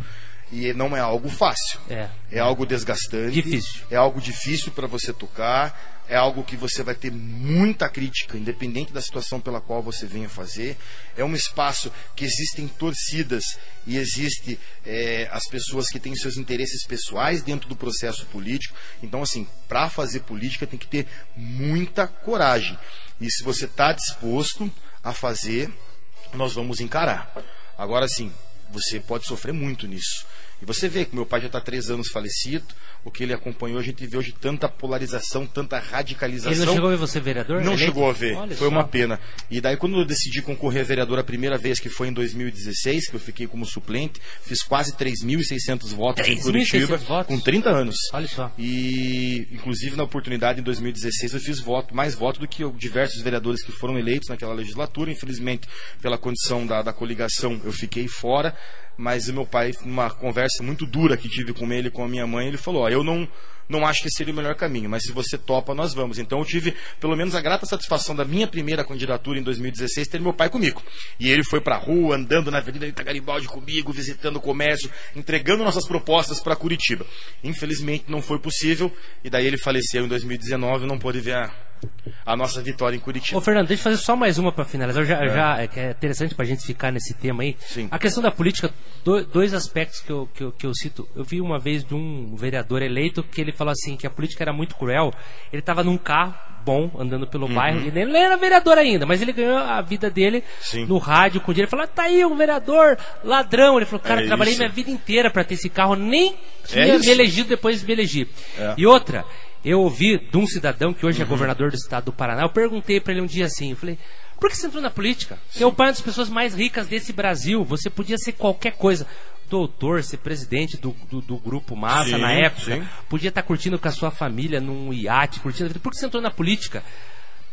e não é algo fácil. É. É algo desgastante. Difícil. É algo difícil para você tocar. É algo que você vai ter muita crítica, independente da situação pela qual você venha fazer. É um espaço que existem torcidas e existe é, as pessoas que têm seus interesses pessoais dentro do processo político. Então, assim, para fazer política tem que ter muita coragem. E se você está disposto a fazer, nós vamos encarar. Agora sim, você pode sofrer muito nisso. E você vê que meu pai já está três anos falecido, o que ele acompanhou, a gente vê hoje tanta polarização, tanta radicalização. Ele não chegou a ver você vereador? Não chegou a ver, Olha foi só. uma pena. E daí quando eu decidi concorrer a vereador a primeira vez, que foi em 2016, que eu fiquei como suplente, fiz quase 3.600 votos em 3.600 Curitiba, votos? com 30 anos. Olha só. E inclusive na oportunidade em 2016 eu fiz voto, mais voto do que diversos vereadores que foram eleitos naquela legislatura. Infelizmente, pela condição da, da coligação, eu fiquei fora. Mas o meu pai, numa conversa muito dura que tive com ele e com a minha mãe, ele falou: ó, eu não não acho que seria o melhor caminho, mas se você topa, nós vamos. Então eu tive pelo menos a grata satisfação da minha primeira candidatura em 2016 ter meu pai comigo. E ele foi pra rua, andando na Avenida Ita Garibaldi comigo, visitando o comércio, entregando nossas propostas para Curitiba. Infelizmente não foi possível, e daí ele faleceu em 2019 e não pôde ver a, a nossa vitória em Curitiba. Ô Fernando, deixa eu fazer só mais uma para finalizar. Já, É. já- é, é interessante pra gente ficar nesse tema aí. A questão da política, do- dois aspectos que eu, que, eu, que eu cito. Eu vi uma vez de um vereador eleito que ele falou assim que a política era muito cruel. Ele estava num carro bom, andando pelo Uhum. bairro. Ele nem era vereador ainda, mas ele ganhou a vida dele Sim. no rádio com dinheiro. Ele falou, tá aí um vereador, ladrão. Ele falou, cara, É trabalhei isso. minha vida inteira para ter esse carro, nem É tinha me elegido depois de me eleger. É. E outra, eu ouvi de um cidadão que hoje é Uhum. governador do estado do Paraná, eu perguntei para ele um dia assim, eu falei, por que você entrou na política? Pai é uma das pessoas mais ricas desse Brasil, você podia ser qualquer coisa. Doutor, ser presidente do, do, do grupo Massa Sim, na época, sim. podia estar curtindo com a sua família num iate, curtindo a vida. Por que você entrou na política?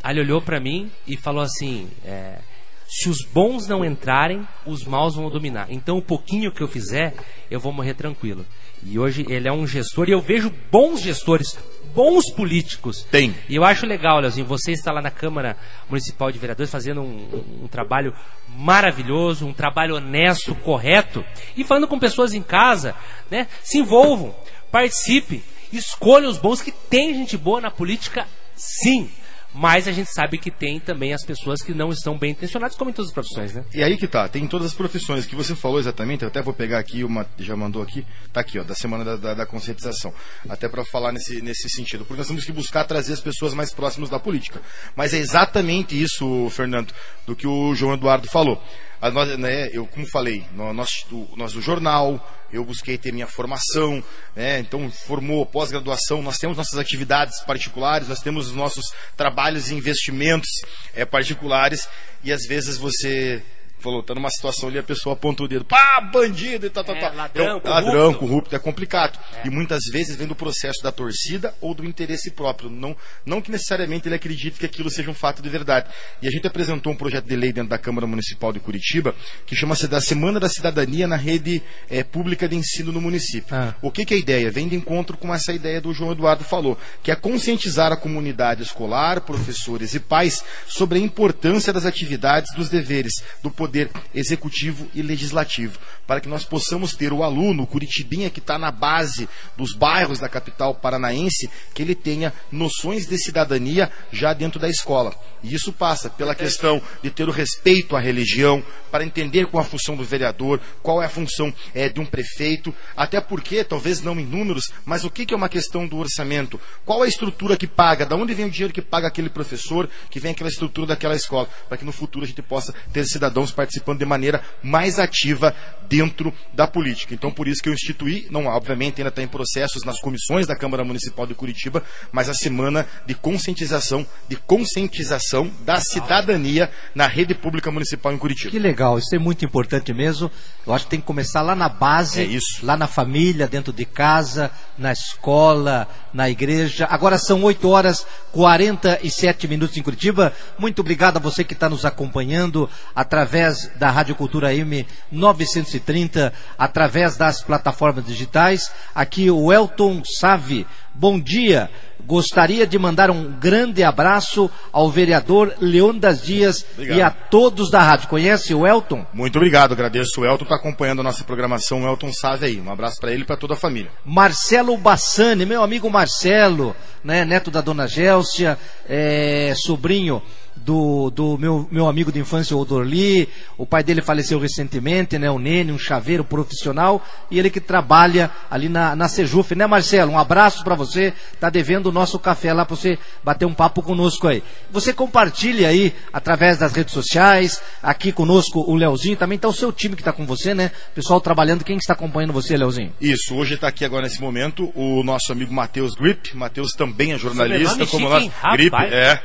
Aí ele olhou para mim e falou assim: é, se os bons não entrarem, os maus vão dominar. Então o pouquinho que eu fizer, eu vou morrer tranquilo. E hoje ele é um gestor e eu vejo bons gestores, bons políticos. Tem. E eu acho legal, Leozinho, você está lá na Câmara Municipal de Vereadores fazendo um, um- um trabalho maravilhoso, um trabalho honesto, correto, e falando com pessoas em casa, né? Se envolvam, participem, escolham os bons, que tem gente boa na política, sim. Mas a gente sabe que tem também as pessoas que não estão bem intencionadas, como em todas as profissões, né? E aí que tá, tem todas as profissões que você falou exatamente, eu até vou pegar aqui uma, já mandou aqui, tá aqui, ó, da semana da, da, da conscientização, até para falar nesse, nesse sentido, porque nós temos que buscar trazer as pessoas mais próximas da política. Mas é exatamente isso, Fernando, do que o João Eduardo falou. A nós, né, eu, como falei, nó- nós, o, nós o jornal, eu busquei ter minha formação, né, então formou pós-graduação, nós temos nossas atividades particulares, nós temos os nossos trabalhos e investimentos é, particulares, e às vezes você falou, tá numa situação ali, a pessoa aponta o dedo, pá, bandido e tal, tal, É, tal. ladrão, Então, ladrão, corrupto. corrupto, é complicado. E muitas vezes vem do processo da torcida ou do interesse próprio. Não, não que necessariamente ele acredite que aquilo seja um fato de verdade. E a gente apresentou um projeto de lei dentro da Câmara Municipal de Curitiba que chama-se da Semana da Cidadania na Rede eh, Pública de Ensino no município. O que, que é a ideia? Vem de encontro com essa ideia do João Eduardo falou, que é conscientizar a comunidade escolar, professores e pais sobre a importância das atividades, dos deveres do poder executivo e legislativo, para que nós possamos ter o aluno, o curitibinha que está na base dos bairros da capital paranaense, que ele tenha noções de cidadania já dentro da escola. E isso passa pela questão de ter o respeito à religião, para entender qual a função do vereador, qual é a função eh, de um prefeito, até porque, talvez não em números, mas o que, que é uma questão do orçamento? Qual é a estrutura que paga? Da onde vem o dinheiro que paga aquele professor, que vem aquela estrutura daquela escola? Para que no futuro a gente possa ter cidadãos participando de maneira mais ativa dentro da política. Então, por isso que eu instituí, não, obviamente ainda está em processos nas comissões da Câmara Municipal de Curitiba, mas a semana de conscientização, de conscientização da cidadania na rede pública municipal em Curitiba. Que legal, isso é muito importante mesmo. Eu acho que tem que começar lá na base, É lá na família, dentro de casa, na escola, na igreja. Agora são 8 horas 47 minutos em Curitiba. Muito obrigado a você que está nos acompanhando através da Rádio Cultura M 930, através das plataformas digitais. Aqui o Elton Save. Bom dia. Gostaria de mandar um grande abraço ao vereador Leônidas Dias Obrigado. e a todos da rádio. Conhece o Elton? Muito obrigado, agradeço o Elton está acompanhando a nossa programação, o Elton Save aí. Um abraço para ele e para toda a família. Marcelo Bassani, meu amigo Marcelo, né, neto da dona Gélcia, é, sobrinho do, do meu, meu amigo de infância, o Odorli. O pai dele faleceu recentemente, né? O Nene, um chaveiro profissional. E ele que trabalha ali na, na Sejuf, né, Marcelo? Um abraço para você. Tá devendo o nosso café lá para você bater um papo conosco aí. Você compartilha aí através das redes sociais. Aqui conosco o Leozinho. Também tá o seu time que tá com você, né? Pessoal trabalhando. Quem está acompanhando você, Leozinho? Isso, hoje está aqui agora nesse momento o nosso amigo Matheus Grip. Matheus também é jornalista, como nós. Grip, é.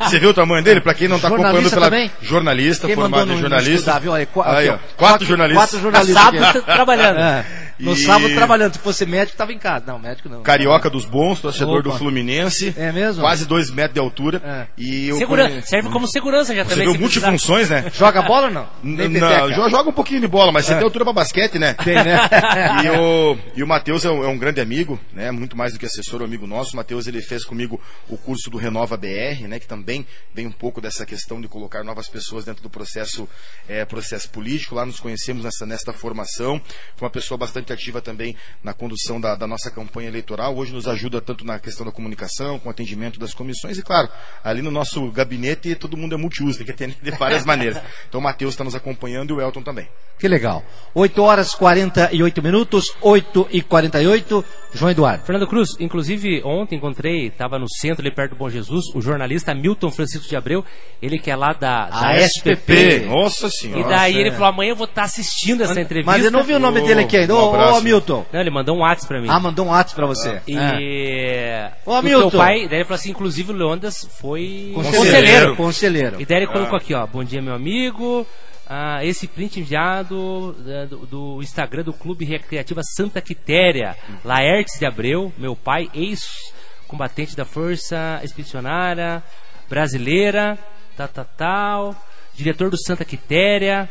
Você viu o tamanho dele? Para quem não está acompanhando pela também? jornalista, Quem formado em jornalista. estudar, viu? Aí, qu- Aí, aqui, ó, ó. quatro jornalistas. Quatro jornalistas. Sábado aqui. trabalhando. É. No E- sábado trabalhando. Se fosse médico, estava em casa. Não, médico não. Carioca dos bons, torcedor Opa. do Fluminense. É mesmo? Quase dois metros de altura. É. E Segura- conhe- Serve como segurança já Você também. viu se precisar. multifunções, né? <laughs> Joga bola ou não? Nem Não, joga um pouquinho de bola, mas você É. tem altura pra basquete, né? Tem, né? <laughs> e o, e o Matheus é um, é um grande amigo, né? Muito mais do que assessor, um amigo nosso. O Matheus ele fez comigo o curso do Renova BR, né? Que também vem um pouco dessa questão de colocar novas pessoas dentro do processo, é, processo político. Lá nos conhecemos nessa, nesta formação. Foi uma pessoa bastante ativa também na condução da, da nossa campanha eleitoral. Hoje nos ajuda tanto na questão da comunicação, com o atendimento das comissões e, claro, ali no nosso gabinete todo mundo é multiuso, tem que atender de várias maneiras. Então o Matheus está nos acompanhando e o Elton também. Que legal. 8 horas 48 minutos, 8 e 48. João Eduardo. Fernando Cruz, inclusive ontem encontrei, estava no centro ali perto do Bom Jesus, o jornalista Milton Francisco de Abreu, ele que é lá da, da A SPP. Nossa senhora. E daí Nossa, ele é. falou, amanhã eu vou estar assistindo essa entrevista. Mas eu não vi o nome dele aqui ainda. um Ô, ô, abraço. Hamilton. Não, ele mandou um WhatsApp pra mim. Ah, mandou um WhatsApp pra você. E. É. Ô, o Hamilton. teu pai, daí ele falou assim, inclusive o Leondas foi Conselheiro. Conselheiro. E daí ele colocou aqui, ó, bom dia meu amigo. Ah, esse print enviado eh, do, do Instagram do Clube Recreativa Santa Quitéria, Laertes de Abreu, meu pai, ex-combatente da Força Expedicionária Brasileira, tal, tal, tal, diretor do Santa Quitéria,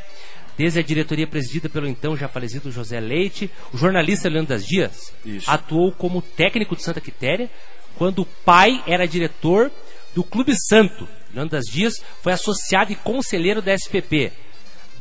desde a diretoria presidida pelo então já falecido José Leite, o jornalista Leandro das Dias Isso. atuou como técnico de Santa Quitéria quando o pai era diretor do Clube Santo. Leandro das Dias foi associado e conselheiro da SPP.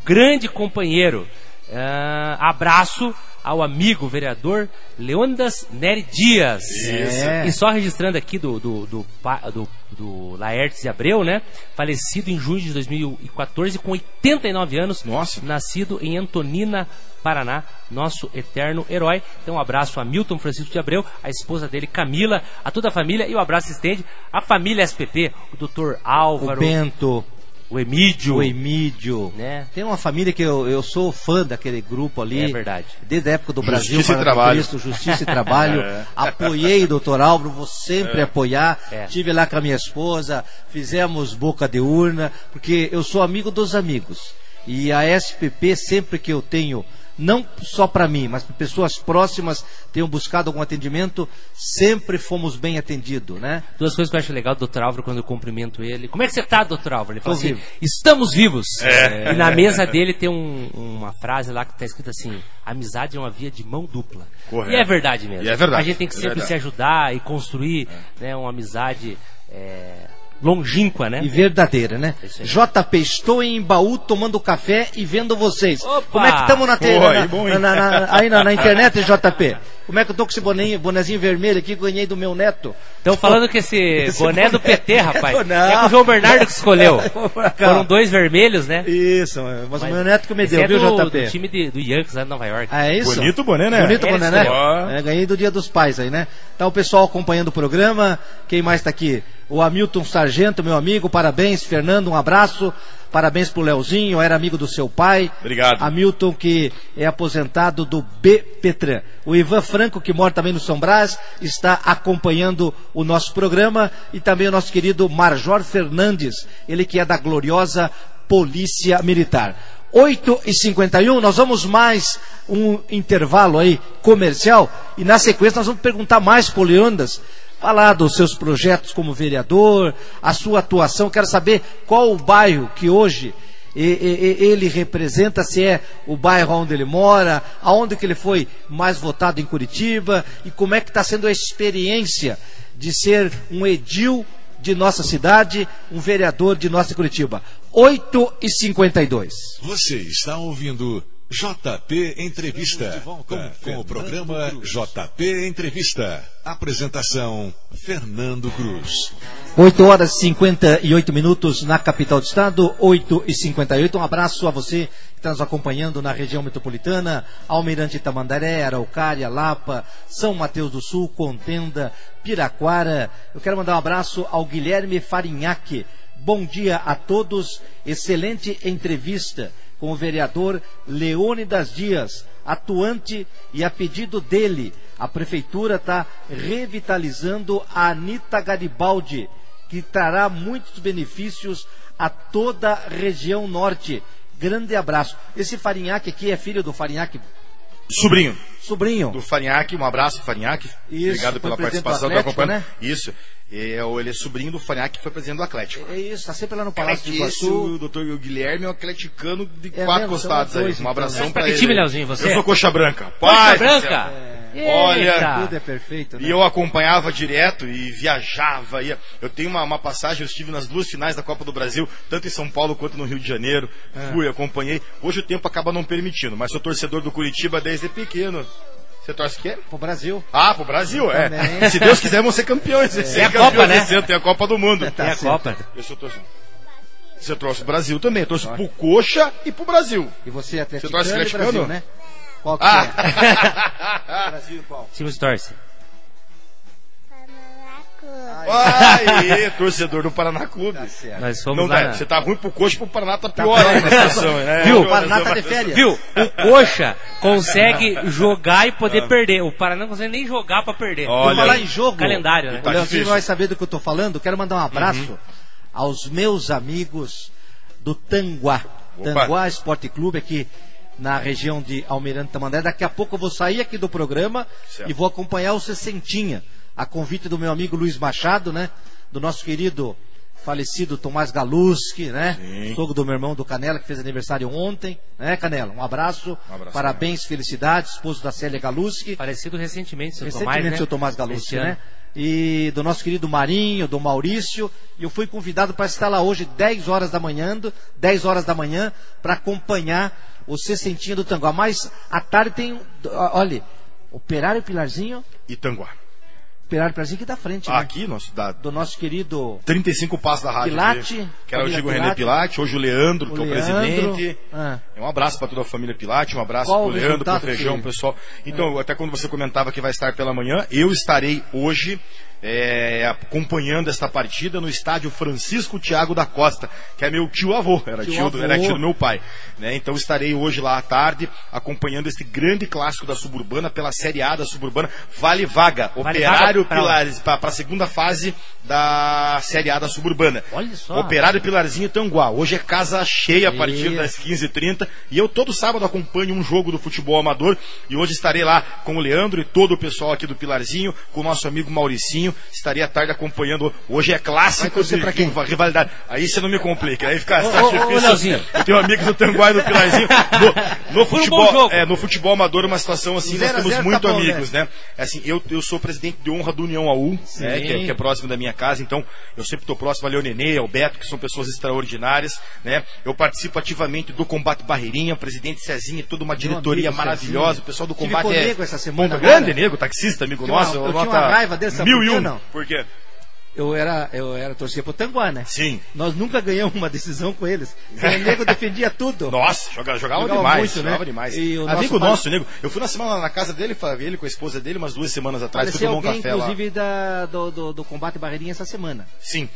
Grande companheiro. Ah, abraço ao amigo vereador Leondas Nery Dias. É. E só registrando aqui do, do, do, do, do Laertes de Abreu, né? Falecido em junho de 2014 com 89 anos. Nossa. Nascido em Antonina, Paraná, nosso eterno herói. Então um abraço a Milton Francisco de Abreu, a esposa dele Camila, a toda a família e o abraço estende à família SPP, o doutor O Álvaro, Bento, o Emídio, o Emídio. né? Tem uma família que eu, eu sou fã daquele grupo ali. É verdade. Desde a época do Brasil Justiça e para Trabalho. Cristo, Justiça e Trabalho. <laughs> É. Apoiei o doutor Álvaro, vou sempre apoiar. É. Tive lá com a minha esposa, fizemos boca de urna, porque eu sou amigo dos amigos. E a SPP, sempre que eu tenho, não só para mim, mas para pessoas próximas, tenham buscado algum atendimento, sempre fomos bem atendidos, né? Duas coisas que eu acho legal do Dr. Álvaro quando eu cumprimento ele. Como é que você tá, Dr. Álvaro? Ele fala Tô assim: vivo. estamos vivos. É. E na mesa dele tem um- uma frase lá que tá escrito assim: amizade é uma via de mão dupla. Correto. E é verdade mesmo. E é verdade. A gente tem que É sempre se ajudar e construir né, uma amizade é, longínqua, né? E verdadeira, né? Aí. JP, estou em Baú tomando café e vendo vocês. Opa! Como é que estamos na, te- na- na- na- aí na, na internet, <laughs> JP? Como é que eu tô com esse bonezinho, bonezinho vermelho aqui que ganhei do meu neto? Estão falando que esse <laughs> Esse boné é do PT, rapaz. <laughs> Não. É que o João Bernardo que escolheu. Foram dois vermelhos, né? Isso, mas, o meu neto que me esse deu, é viu, do, JP? do time de- do Yankees lá de Nova York. Ah, é isso? Bonito boné, né? Bonito Ele boné, né? É, ganhei do Dia dos Pais aí, né? Tá o pessoal acompanhando o programa. Quem mais tá aqui? O Hamilton Sargento, meu amigo, parabéns. Fernando, um abraço. Parabéns pro Leozinho, era amigo do seu pai. Obrigado. Hamilton, que é aposentado do B Petran. O Ivan Franco, que mora também no São Brás, está acompanhando o nosso programa. E também o nosso querido Marjor Fernandes, ele que é da gloriosa Polícia Militar. 8 e 51 nós vamos mais um intervalo aí comercial e na sequência nós vamos perguntar mais pro Leondas, falar dos seus projetos como vereador, a sua atuação, quero saber qual o bairro que hoje ele representa, se é o bairro onde ele mora, aonde que ele foi mais votado em Curitiba e como é que está sendo a experiência de ser um edil de nossa cidade, um vereador de nossa Curitiba. 8 e 52 Você está ouvindo JP Entrevista. Com, com o programa JP Entrevista. Apresentação Fernando Cruz. 8 horas e 58 minutos na capital do estado, 8 e 58 Um abraço a você que está nos acompanhando na região metropolitana, Almirante Tamandaré, Araucária, Lapa, São Mateus do Sul, Contenda, Piraquara. Eu quero mandar um abraço ao Guilherme Farinhaque. Bom dia a todos. Excelente entrevista com o vereador Leônidas Dias, atuante e a pedido dele, a prefeitura está revitalizando a Anitta Garibaldi, que trará muitos benefícios a toda a região norte. Grande abraço. Esse Farinhaque aqui é filho do Farinhaque Sobrinho. Sobrinho. Do Farinhaque, um abraço, Farinhaque. Isso, Obrigado pela participação, tá Atlético, acompanhando. né? Isso. É, o- ele é sobrinho do Farinhaque, que foi presidente do Atlético. É isso, tá sempre lá no Palácio Palácio de Iguaçu. o doutor Guilherme é um atleticano de É quatro mesmo, costados aí. Um então, abração né? pra Que ele. time, Leozinho, você? Eu sou coxa branca. Coxa Pai do branca? Eita. Olha, Tudo é perfeito, né? e eu acompanhava direto e viajava. Ia. Eu tenho uma, uma passagem, eu estive nas duas finais da Copa do Brasil, tanto em São Paulo quanto no Rio de Janeiro. É. Fui, acompanhei. Hoje o tempo acaba não permitindo, mas sou torcedor do Curitiba desde pequeno. Você torce o quê? Pro Brasil. Ah, pro Brasil, é. Também. Se Deus quiser, vão ser campeões. esse Tem a campeões Copa, né? ano, Tem a Copa do Mundo. Tem a Copa. Eu sou torcedor. Você trouxe o Brasil também. Eu trouxe pro Coxa e pro Brasil. E você é atleticano Você torce e atleticano? Brasil, né? Qual que Ah. é? <laughs> Brasil qual? Se torce. Aí, torcedor do Paraná Clube. Nós fomos Não lá dá, na- Você tá ruim pro Coxa e pro Paraná tá pior ainda a situação, né? <laughs> Viu? O Paraná tá de férias. Viu? O Coxa consegue <laughs> jogar e poder perder. O Paraná não consegue nem jogar pra perder. Vou Olha, falar em jogo. Calendário, né? O Tá Leozinho difícil. vai saber do que eu tô falando. Quero mandar um abraço aos meus amigos do Tanguá. Opa. Tanguá Esporte Clube aqui na região de Almirante Tamandaré. Daqui a pouco eu vou sair aqui do programa Certo. e vou acompanhar o Sessentinha, a convite do meu amigo Luiz Machado, né? Do nosso querido falecido Tomás Galuski, né? Sim. Sogro do meu irmão do Canela, que fez aniversário ontem, né, Canela? Um abraço, Um abraço, parabéns, felicidades, esposo da Célia Galuski. Falecido recentemente, seu Recentemente, Tomás, né? seu Tomás ano. né? E do nosso querido Marinho, do Maurício. E eu fui convidado para estar lá hoje, 10 horas da manhã, 10 horas da manhã, para acompanhar o Sessentinha do Tanguá. Mas à tarde tem, olha, Operário Pilarzinho, Itanguá. Operário Pilarzinho que dá frente, né? Aqui, nosso, da Do nosso querido 35 passos da rádio. Pilate, aqui, que era o antigo René Pilate. Hoje o Leandro, O que é o Leandro. presidente. Ah. Um abraço para toda a família Pilate, um abraço pro o Leandro, pro resultado, Feijão, pessoal. Então, até quando você comentava que vai estar pela manhã, eu estarei hoje é, acompanhando esta partida no estádio Francisco Tiago da Costa, que é meu tio avô, era Tio tio, do, era tio do meu pai. Né? Então estarei hoje lá à tarde acompanhando este grande clássico da Suburbana pela Série A da Suburbana. Vale vaga, Vale Operário vaga Pilares, para a segunda fase da Série A da Suburbana. Olha só. Operário Pilarzinho Tanguá. Hoje é casa cheia a partir Isso. das 15h30. E eu todo sábado acompanho um jogo do futebol amador. E hoje estarei lá com o Leandro e todo o pessoal aqui do Pilarzinho, com o nosso amigo Mauricinho. Estarei à tarde acompanhando. Hoje é clássico de pra quem? riva- rivalidade. Aí você não me complica. Aí fica Ô, tá ô, ô, difícil. Leozinho. Eu tenho amigos do Tanguá e do Pilarzinho. No, no um futebol, jogo. é, no futebol amador, uma situação assim, nós Zero a temos zero muito tá bom, amigos, né? Assim, eu, eu sou presidente de honra do União AU, né, que, é, que é próximo da minha casa, então eu sempre estou próximo a Leonenê, ao Beto, que são pessoas extraordinárias, né? Eu participo ativamente do Combate Barreirinha, presidente Cezinha, toda uma diretoria maravilhosa, o pessoal do Tive Combate com o é essa semana Ponta. Grande, Nego, taxista, amigo uma- nosso, eu nota uma raiva dele, sabe mil e um. Não? Por quê? Eu era, eu era torcia pro Tanguá, né? Sim. Nós nunca ganhamos uma decisão com eles. <laughs> O nego defendia tudo. Nossa, jogava, jogava, Jogava demais, muito, né? jogava demais. E o Amigo nosso nosso, nego. Eu fui na semana na casa dele, ele com a esposa dele, umas duas semanas atrás, fui Faleceu tomar um alguém, café lá. inclusive, do, do, do combate Barreirinha essa semana. Sim.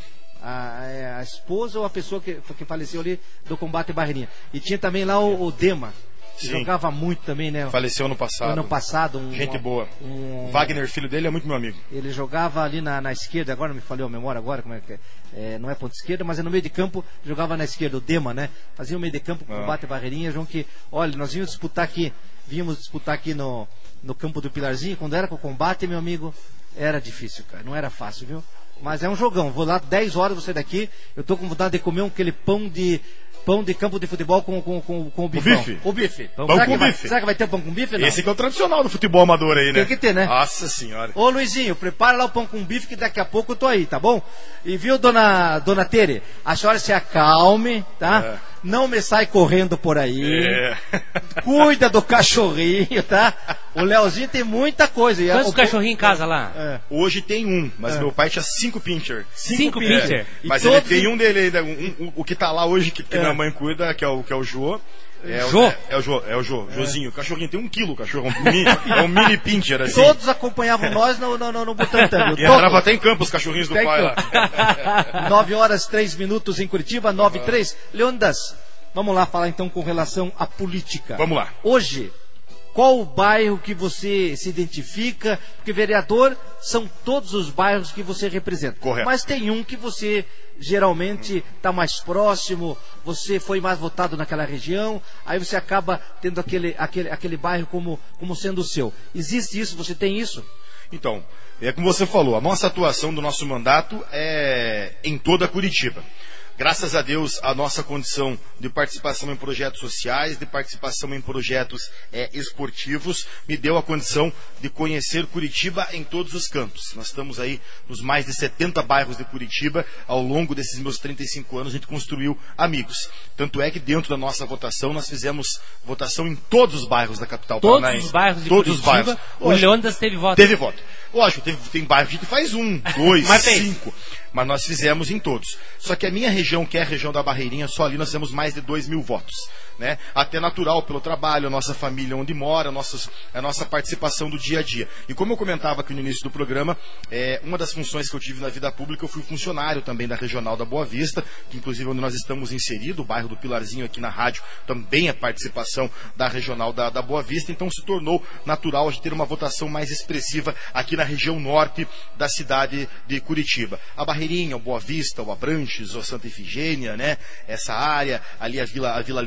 A, é, a esposa ou a pessoa que, que faleceu ali do combate Barreirinha. E tinha também lá o, o Dema, Sim. jogava muito também, né? Faleceu ano passado. Ano passado. Um, Gente boa. um- Wagner, filho dele, é muito meu amigo. Ele jogava ali na, na esquerda, agora não me falhou a memória agora, como é que é? É, não é ponta esquerda, mas é no meio de campo, jogava na esquerda, o Dema, né? Fazia o meio de campo com Ah. combate Barreirinha, João, que, olha, nós vimos disputar aqui, vimos disputar aqui no, no campo do Pilarzinho, quando era com o combate, meu amigo, era difícil, cara, não era fácil, viu? Mas é um jogão, vou lá 10 horas, você daqui, eu tô com vontade de comer um, aquele pão de pão de campo de futebol com, com, com, com o bifão. bife? O bife. Pão será, com que vai, bife. será que vai ter pão com bife? Não? Esse que é o tradicional do futebol amador aí, né? Tem que ter, né? Nossa senhora. Ô Luizinho, prepara lá o pão com bife que daqui a pouco eu tô aí, tá bom? E viu, dona, dona Tere? A senhora se acalme, tá? Não me sai correndo por aí. É. Cuida do cachorrinho, tá? O Leozinho tem muita coisa. E Quantos o- cachorrinhos em casa lá? É. Hoje tem um, mas É. meu pai tinha cinco pincher. Cinco pincher? É. Mas E ele todos- tem um dele ainda, um- um- o que tá lá hoje, que, que É. minha mãe cuida, que é o, que é o Jô. É Jô? O, é, é o Jô, é o Jô, Jozinho. O cachorrinho tem um quilo, o cachorro. Um mini, é um mini pincher, assim. Todos acompanhavam nós no, no, no, no Butantã. <laughs> E entrava até em campo os cachorrinhos do Até em pai lá. <laughs> <laughs> campo. 9 horas 3 minutos em Curitiba, 9 e 3. Leondas, vamos lá falar então com relação à política. Vamos lá. Hoje, qual o bairro que você se identifica? Porque vereador são todos os bairros que você representa. Correto. Mas tem um que você geralmente está mais próximo, você foi mais votado naquela região, aí você acaba tendo aquele, aquele, aquele bairro como, como sendo o seu. Existe isso? Você tem isso? Então, é como você falou, a nossa atuação do nosso mandato é em toda Curitiba. Graças a Deus, a nossa condição de participação em projetos sociais, de participação em projetos eh, esportivos, me deu a condição de conhecer Curitiba em todos os campos. Nós estamos aí nos mais de 70 bairros de Curitiba. Ao longo desses meus 35 anos, a gente construiu amigos. Tanto é que dentro da nossa votação, nós fizemos votação em todos os bairros da capital Todos paranaense. os bairros de Todos os Curitiba, bairros. o Hoje- Leônidas teve voto. Teve voto. Lógico, teve- tem bairro que faz um, <laughs> dois, Mas cinco. Mas nós fizemos em todos. Só que a minha região, que é a região da Barreirinha, só ali nós temos mais de dois mil votos. Né? Até natural pelo trabalho, a nossa família onde mora, a nossa, a nossa participação do dia a dia. E como eu comentava aqui no início do programa, é, uma das funções que eu tive na vida pública, eu fui funcionário também da Regional da Boa Vista, que inclusive onde nós estamos inseridos, o bairro do Pilarzinho aqui na rádio, também é participação da Regional da, da Boa Vista, então se tornou natural gente ter uma votação mais expressiva aqui na região norte da cidade de Curitiba. A Barreirinha, o Boa Vista, o Abranches, o Santa Efigênia, né? Essa área, ali a Vila, a Vila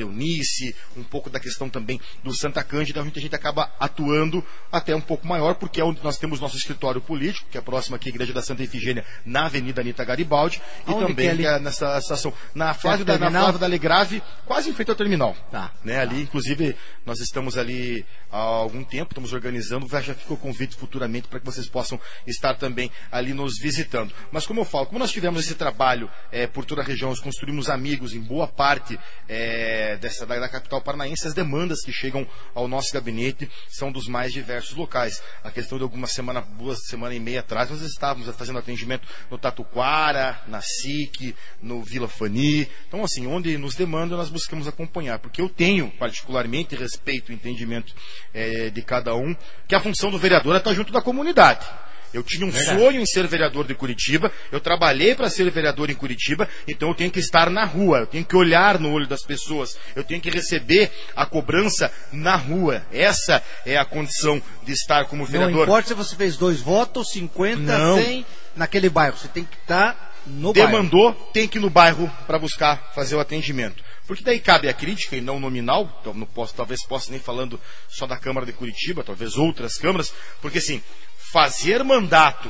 Leonice, um pouco da questão também do Santa Cândida, onde a gente acaba atuando até um pouco maior, porque é onde nós temos nosso escritório político, que é próximo aqui à Igreja da Santa Efigênia, na Avenida Anitta Garibaldi, e Aonde também que é é nessa estação, na Flávio Perto da na? Flávio da Legrave, quase em frente ao terminal. Tá. Né, ali, inclusive, nós estamos ali há algum tempo, estamos organizando, já fica o convite futuramente para que vocês possam estar também ali nos visitando. Mas como eu falo, como nós tivemos esse trabalho eh, por toda a região, nós construímos amigos em boa parte eh, dessa, da, da capital paranaense, as demandas que chegam ao nosso gabinete são dos mais diversos locais. A questão de alguma semana, duas semanas e meia atrás, nós estávamos fazendo atendimento no Tatuquara, na SIC, no Vila Fani. Então, assim, onde nos demanda, nós buscamos acompanhar. Porque eu tenho, particularmente, respeito e entendimento eh, de cada um, que a função do vereador é estar junto da comunidade. Eu tinha um Verdade. sonho em ser vereador de Curitiba, eu trabalhei para ser vereador em Curitiba, então eu tenho que estar na rua, eu tenho que olhar no olho das pessoas, eu tenho que receber a cobrança na rua. Essa é a condição de estar como Não vereador. importa se você fez dois votos, 50, Não. 100, naquele bairro. Você tem que estar no bairro. Demandou, tem que ir no bairro para buscar fazer o atendimento. Porque daí cabe a crítica e não nominal, então não posso, talvez possa nem falando só da Câmara de Curitiba, talvez outras câmaras, porque assim, fazer mandato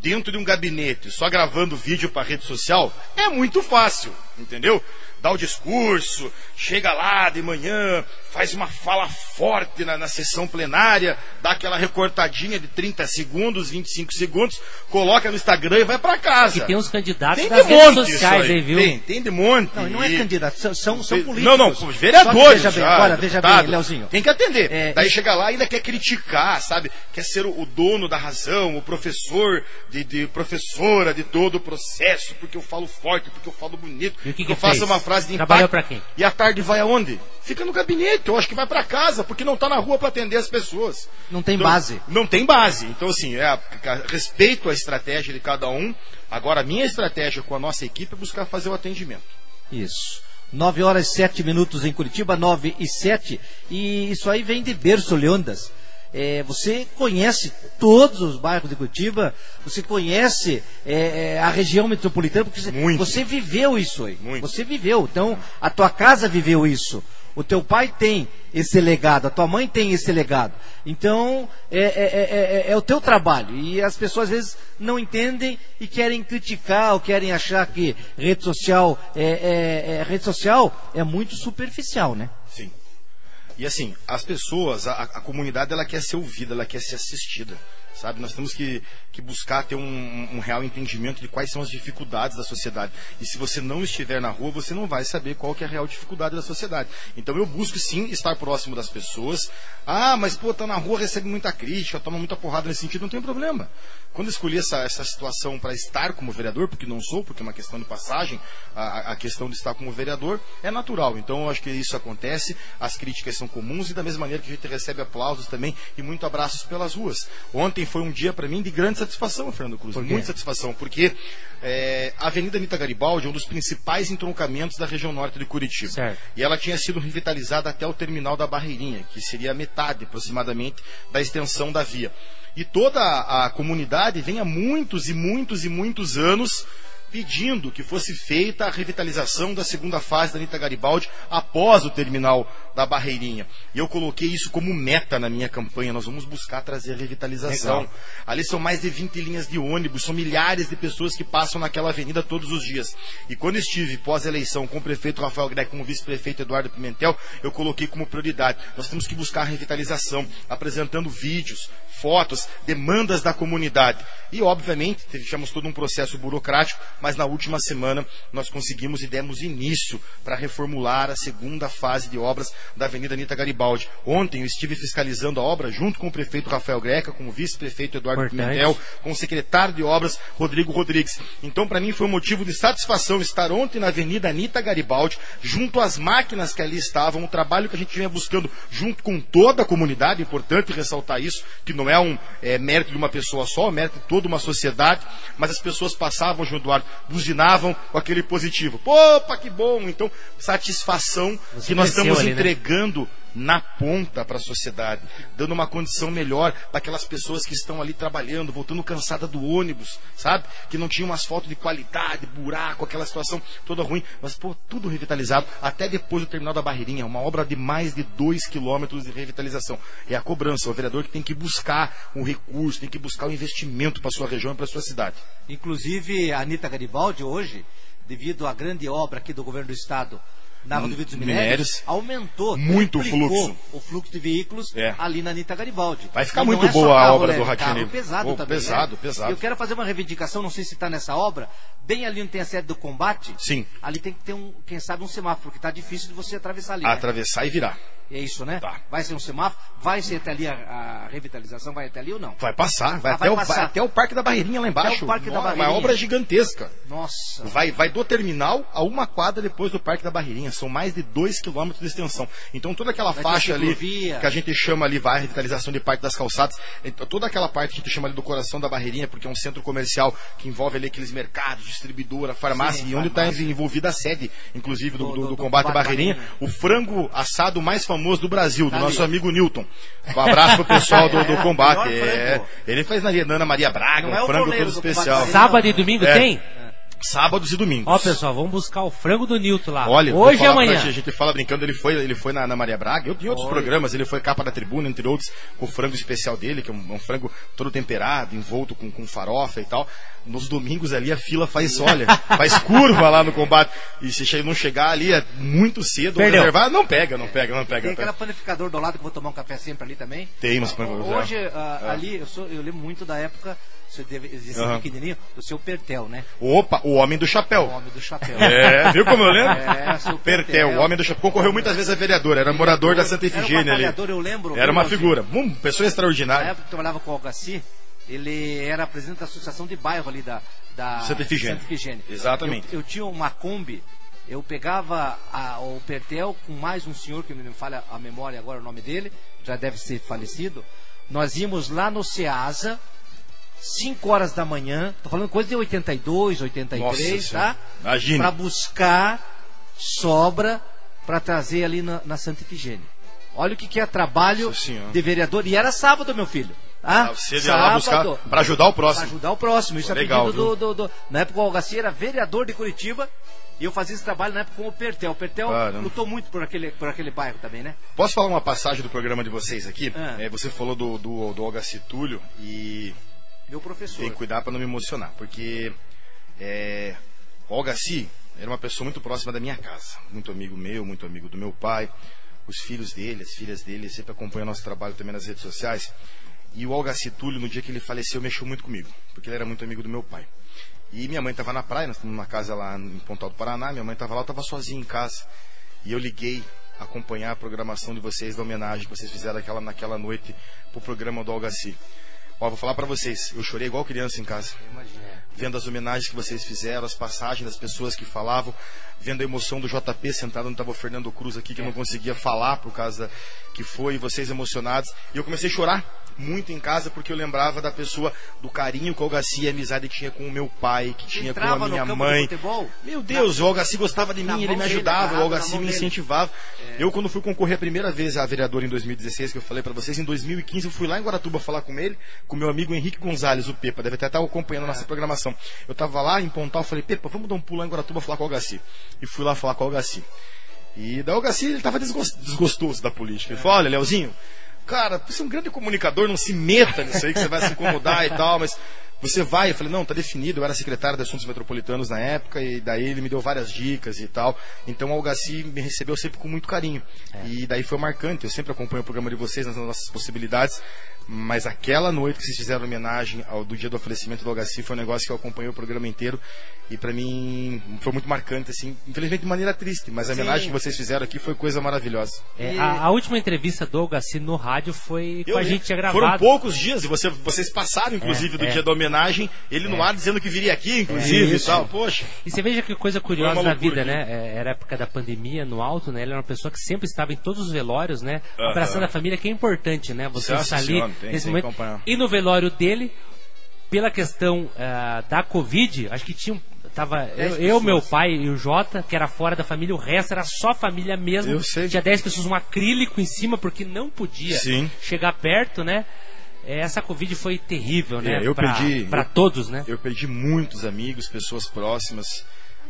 dentro de um gabinete, só gravando vídeo para rede social, é muito fácil, entendeu? Dá o discurso, chega lá de manhã, faz uma fala forte na, na sessão plenária, dá aquela recortadinha de 30 segundos, 25 segundos, coloca no Instagram e vai para casa. E tem uns candidatos Tem das de redes sociais aí, viu? Tem, tem de monte. Não, não é E- candidato, são, são, são Não, políticos. não, que vereadores. veja bem, já, agora, veja bem. Leozinho. Tem que atender. É, Daí e- chega lá e ainda quer criticar, sabe? Quer ser o, o dono da razão, o professor de, de professora de todo o processo, porque eu falo forte, porque eu falo bonito, E o que porque que eu faço fez? uma frase de impacto. Trabalhou pra quem? E à tarde vai aonde? Fica no gabinete. Eu acho que vai para casa, porque não está na rua para atender as pessoas. Não tem Então, base. Não tem base. Então, assim, é, respeito a estratégia de cada um. Agora, a minha estratégia com a nossa equipe é buscar fazer o atendimento. Isso. 9 horas e 7 minutos em Curitiba, 9 e 7. E isso aí vem de berço, Leondas. É, você conhece todos os bairros de Curitiba, você conhece é, é, a região metropolitana, porque você, você viveu isso aí. Você viveu. Então, a tua casa viveu isso. O teu pai tem esse legado, a tua mãe tem esse legado. Então, é, é, é, é, é o teu trabalho. E as pessoas às vezes não entendem e querem criticar ou querem achar que rede social é, é- é- rede social é muito superficial, né? E assim, as pessoas, a, a comunidade, ela quer ser ouvida, ela quer ser assistida. Sabe? Nós temos que, que buscar ter um, um real entendimento de quais são as dificuldades da sociedade. E se você não estiver na rua, você não vai saber qual que é a real dificuldade da sociedade. Então eu busco sim estar próximo das pessoas. Ah, mas pô, tá na rua, recebe muita crítica, toma muita porrada nesse sentido, não tem problema. Quando eu escolhi essa, essa situação para estar como vereador, porque não sou, porque é uma questão de passagem, a, a questão de estar como vereador é natural. Então eu acho que isso acontece, as críticas são comuns e da mesma maneira que a gente recebe aplausos também e muito abraços pelas ruas. Ontem foi um dia para mim de grande satisfação, Fernando Cruz, muita satisfação, porque é, a Avenida Anitta Garibaldi é um dos principais entroncamentos da região norte de Curitiba. Certo. E ela tinha sido revitalizada até o terminal da Barreirinha, que seria a metade aproximadamente da extensão da via. E toda a, a comunidade vem há muitos e muitos e muitos anos pedindo que fosse feita a revitalização da segunda fase da Anitta Garibaldi após o terminal da Barreirinha. E eu coloquei isso como meta na minha campanha. Nós vamos buscar trazer a revitalização. Legal. Ali são mais de 20 linhas de ônibus, são milhares de pessoas que passam naquela avenida todos os dias. E quando estive pós-eleição com o prefeito Rafael Greco, com o vice-prefeito Eduardo Pimentel, eu coloquei como prioridade. Nós temos que buscar a revitalização, apresentando vídeos, fotos, demandas da comunidade. E, obviamente, tivemos todo um processo burocrático, mas na última semana nós conseguimos e demos início para reformular a segunda fase de obras da Avenida Anitta Garibaldi. Ontem eu estive fiscalizando a obra junto com o prefeito Rafael Greca, com o vice-prefeito Eduardo Importante. Pimentel, com o secretário de obras Rodrigo Rodrigues. Então, para mim, foi um motivo de satisfação estar ontem na Avenida Anitta Garibaldi, junto às máquinas que ali estavam, o trabalho que a gente vinha buscando junto com toda a comunidade, importante ressaltar isso, que não é um é, mérito de uma pessoa só, é mérito de toda uma sociedade, mas as pessoas passavam, João Eduardo, buzinavam com aquele positivo. Opa, que bom! Então, satisfação Você que nós estamos ali, né? Entregando na ponta para a sociedade, dando uma condição melhor para aquelas pessoas que estão ali trabalhando, voltando cansada do ônibus, sabe? Que não tinham um asfalto de qualidade, buraco, aquela situação toda ruim, mas pô, tudo revitalizado, até depois do terminal da Barreirinha, uma obra de mais de 2 quilômetros de revitalização. É a cobrança, o vereador que tem que buscar um recurso, tem que buscar um investimento para sua região e para sua cidade. Inclusive, a Anitta Garibaldi hoje, devido à grande obra aqui do governo do estado na Rodovia dos Minérios. Minérios, aumentou Muito triplicou fluxo. o fluxo de veículos É. ali na Anitta Garibaldi. Vai ficar E muito não é boa a obra leve, do Ratinho. pesado Oh, também, pesado, né? pesado. Eu quero fazer uma reivindicação, não sei se está nessa obra, bem ali onde tem a sede do combate. Sim. Ali tem que ter um, quem sabe, um semáforo, porque está difícil de você atravessar ali. né? Atravessar e virar. É isso, né? Tá. Vai ser um semáforo, vai ser até ali a, a revitalização, vai até ali ou não? Vai passar, vai, Ah, até, vai o, passar. vai até o Parque da Barreirinha lá embaixo. o Parque da Nossa, Barreirinha. Uma obra gigantesca. Nossa. Vai, vai do terminal a uma quadra depois do Parque da Barreirinha. São mais de 2 quilômetros de extensão. Então toda aquela Vai faixa ali que a gente chama ali, vai, revitalização de Parque das Calçadas, então, toda aquela parte que a gente chama ali do coração da Barreirinha, porque é um centro comercial que envolve ali aqueles mercados, distribuidora, farmácia, Sim, e onde está envolvida a sede, inclusive, do, Do- do- do- combate à Barreirinha, Barreirinha. o frango assado mais famoso do Brasil, do Tá nosso amigo Newton. <laughs> Um abraço pro pessoal do, do É, combate. É, ele fez na Ana Maria Braga, Não é um o frango todo especial. Sábado e domingo É. tem? Sábados e domingos. Ó, pessoal, vamos buscar o frango do Newton lá. Olha, hoje e amanhã. ti, a gente fala brincando, ele foi, ele foi na, na Maria Braga, eu tinha outros programas, ele foi capa da tribuna, entre outros, com o frango especial dele, que é um, um frango todo temperado, envolto com, com farofa e tal. Nos domingos ali a fila faz, olha, faz curva lá no combate. E se che- não chegar ali é muito cedo, Perdeu. reservar, não pega, não pega, não pega. Tem pega. aquela panificador do lado que eu vou tomar um café sempre ali também. Tem uns panificadores, Hoje, é. ah, É. ali, eu, sou, eu lembro muito da época, você deve esse Aham. pequenininho, do seu Pertel, né? Opa, o homem do chapéu. O homem do chapéu. É, viu como eu lembro? É, seu Pertel, o homem do chapéu. Concorreu muitas vezes a vereador, era morador da Santa Era Efigênia ali. batalhador, eu lembro. Era uma figura, hum, pessoa Na extraordinária. época que eu trabalhava com o Algaci, ele era presidente da associação de bairro ali da, da Santa Efigênia. Santa Efigênia. Exatamente. Eu, eu tinha uma Kombi, eu pegava a- o Pertel com mais um senhor, que me falha a memória agora o nome dele, já deve ser falecido. Nós íamos lá no Ceasa, 5 horas da manhã, tô falando coisa de 82, 83, Nossa tá? Imagine. Para buscar sobra para trazer ali na, na Santa Efigênia. Olha o que, que é trabalho de vereador. E era sábado, meu filho. Ah, você ia lá buscar pra ajudar o próximo. Pra ajudar o próximo. Isso Legal, é pedido viu? do, do, do- Na época o Algaci era vereador de Curitiba e eu fazia esse trabalho na época com o Pertel. O Pertel Caramba. lutou muito por aquele, por aquele bairro também, né? Posso falar uma passagem do programa de vocês aqui? Ah. É, você falou do, do, do Olga Túlio e Meu professor. tem que cuidar para não me emocionar, porque é, o Olgaci era uma pessoa muito próxima da minha casa, muito amigo meu, muito amigo do meu pai, os filhos dele, as filhas dele, sempre acompanham nosso trabalho também nas redes sociais. E o Olgaci Túlio, no dia que ele faleceu, mexeu muito comigo, porque ele era muito amigo do meu pai. E minha mãe estava na praia, nós estamos numa casa lá em Pontal do Paraná, minha mãe estava lá, estava sozinho em casa. E eu liguei acompanhar a programação de vocês da homenagem que vocês fizeram aquela, naquela noite pro programa do Algaci. Ó, vou falar para vocês, eu chorei igual criança em casa. Vendo as homenagens que vocês fizeram, as passagens das pessoas que falavam, vendo a emoção do JP sentado onde estava o Fernando Cruz aqui, que eu não conseguia falar por causa que foi, vocês emocionados. E eu comecei a chorar muito em casa porque eu lembrava da pessoa, do carinho que o Algaci e a amizade que tinha com o meu pai, que tinha com a minha mãe. Meu Deus, o Algaci gostava de na mim, ele me dele, ajudava, agarrado o na Algaci me dele. incentivava. Eu, quando fui concorrer a primeira vez a vereador em 2016, que eu falei pra vocês, em 2015 eu fui lá em Guaratuba falar com ele, com meu amigo Henrique Gonzalez, o Pepa, deve até estar acompanhando a nossa programação. Eu tava lá em Pontal, falei, Pepa, vamos dar um pulo lá em Guaratuba falar com o Algaci. E fui lá falar com o Algaci. E daí o Algaci, ele tava desgos- desgostoso da política. Ele falou, olha, Leozinho, cara, você é um grande comunicador, não se meta nisso aí que você vai se incomodar e tal, mas você vai. Eu falei, não, tá definido, eu era secretário de Assuntos Metropolitanos na época, e daí ele me deu várias dicas e tal. Então o Algaci me recebeu sempre com muito carinho. E daí foi marcante, eu sempre acompanho o programa de vocês nas nossas possibilidades. Mas aquela noite que vocês fizeram homenagem ao do dia do falecimento do Algaci foi um negócio que eu acompanhei o programa inteiro e pra mim foi muito marcante assim, infelizmente de maneira triste, mas a Sim. homenagem que vocês fizeram aqui foi coisa maravilhosa. É, a, a última entrevista do Algaci no rádio foi Eu com a gente tinha gravado. Foram poucos dias e você- vocês passaram, inclusive, É, do é. dia da homenagem, ele no É. ar dizendo que viria aqui, inclusive, e Isso. tal. Poxa. E você veja que coisa curiosa loucura vida, aqui. né? É, Era a época da pandemia no alto, né? Ele era uma pessoa que sempre estava em todos os velórios, né? Aham. Abraçando a família, que é importante, né? Você Nossa estar ali Senhora, tem- nesse tem momento. E no velório dele, pela questão ah, da Covid, acho que tinha. um- Tava eu, eu, meu pai e o Jota, que era fora da família, o resto era só família mesmo. Eu sei. Tinha 10 pessoas, um acrílico em cima, porque não podia Sim. chegar perto, né? Essa Covid foi terrível, né? É, eu pra, perdi. Eu- todos, né? Eu perdi muitos amigos, pessoas próximas.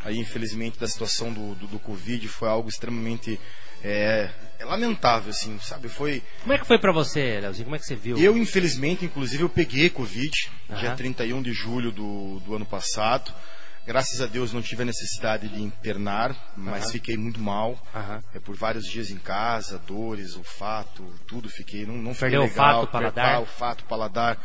Aí, infelizmente, da situação do, do, do Covid foi algo extremamente é, é lamentável, assim, sabe? Foi. Como é que foi pra você, Leozinho? Como é que você viu? Eu, infelizmente, inclusive, eu peguei Covid dia Aham. 31 de julho do, do ano passado. Graças a Deus não tive a necessidade de internar, mas Aham. fiquei muito mal. Aham. É, por vários dias em casa, dores, olfato, tudo fiquei. Não, não fiquei Perdeu legal. olfato, paladar? Olfato, paladar,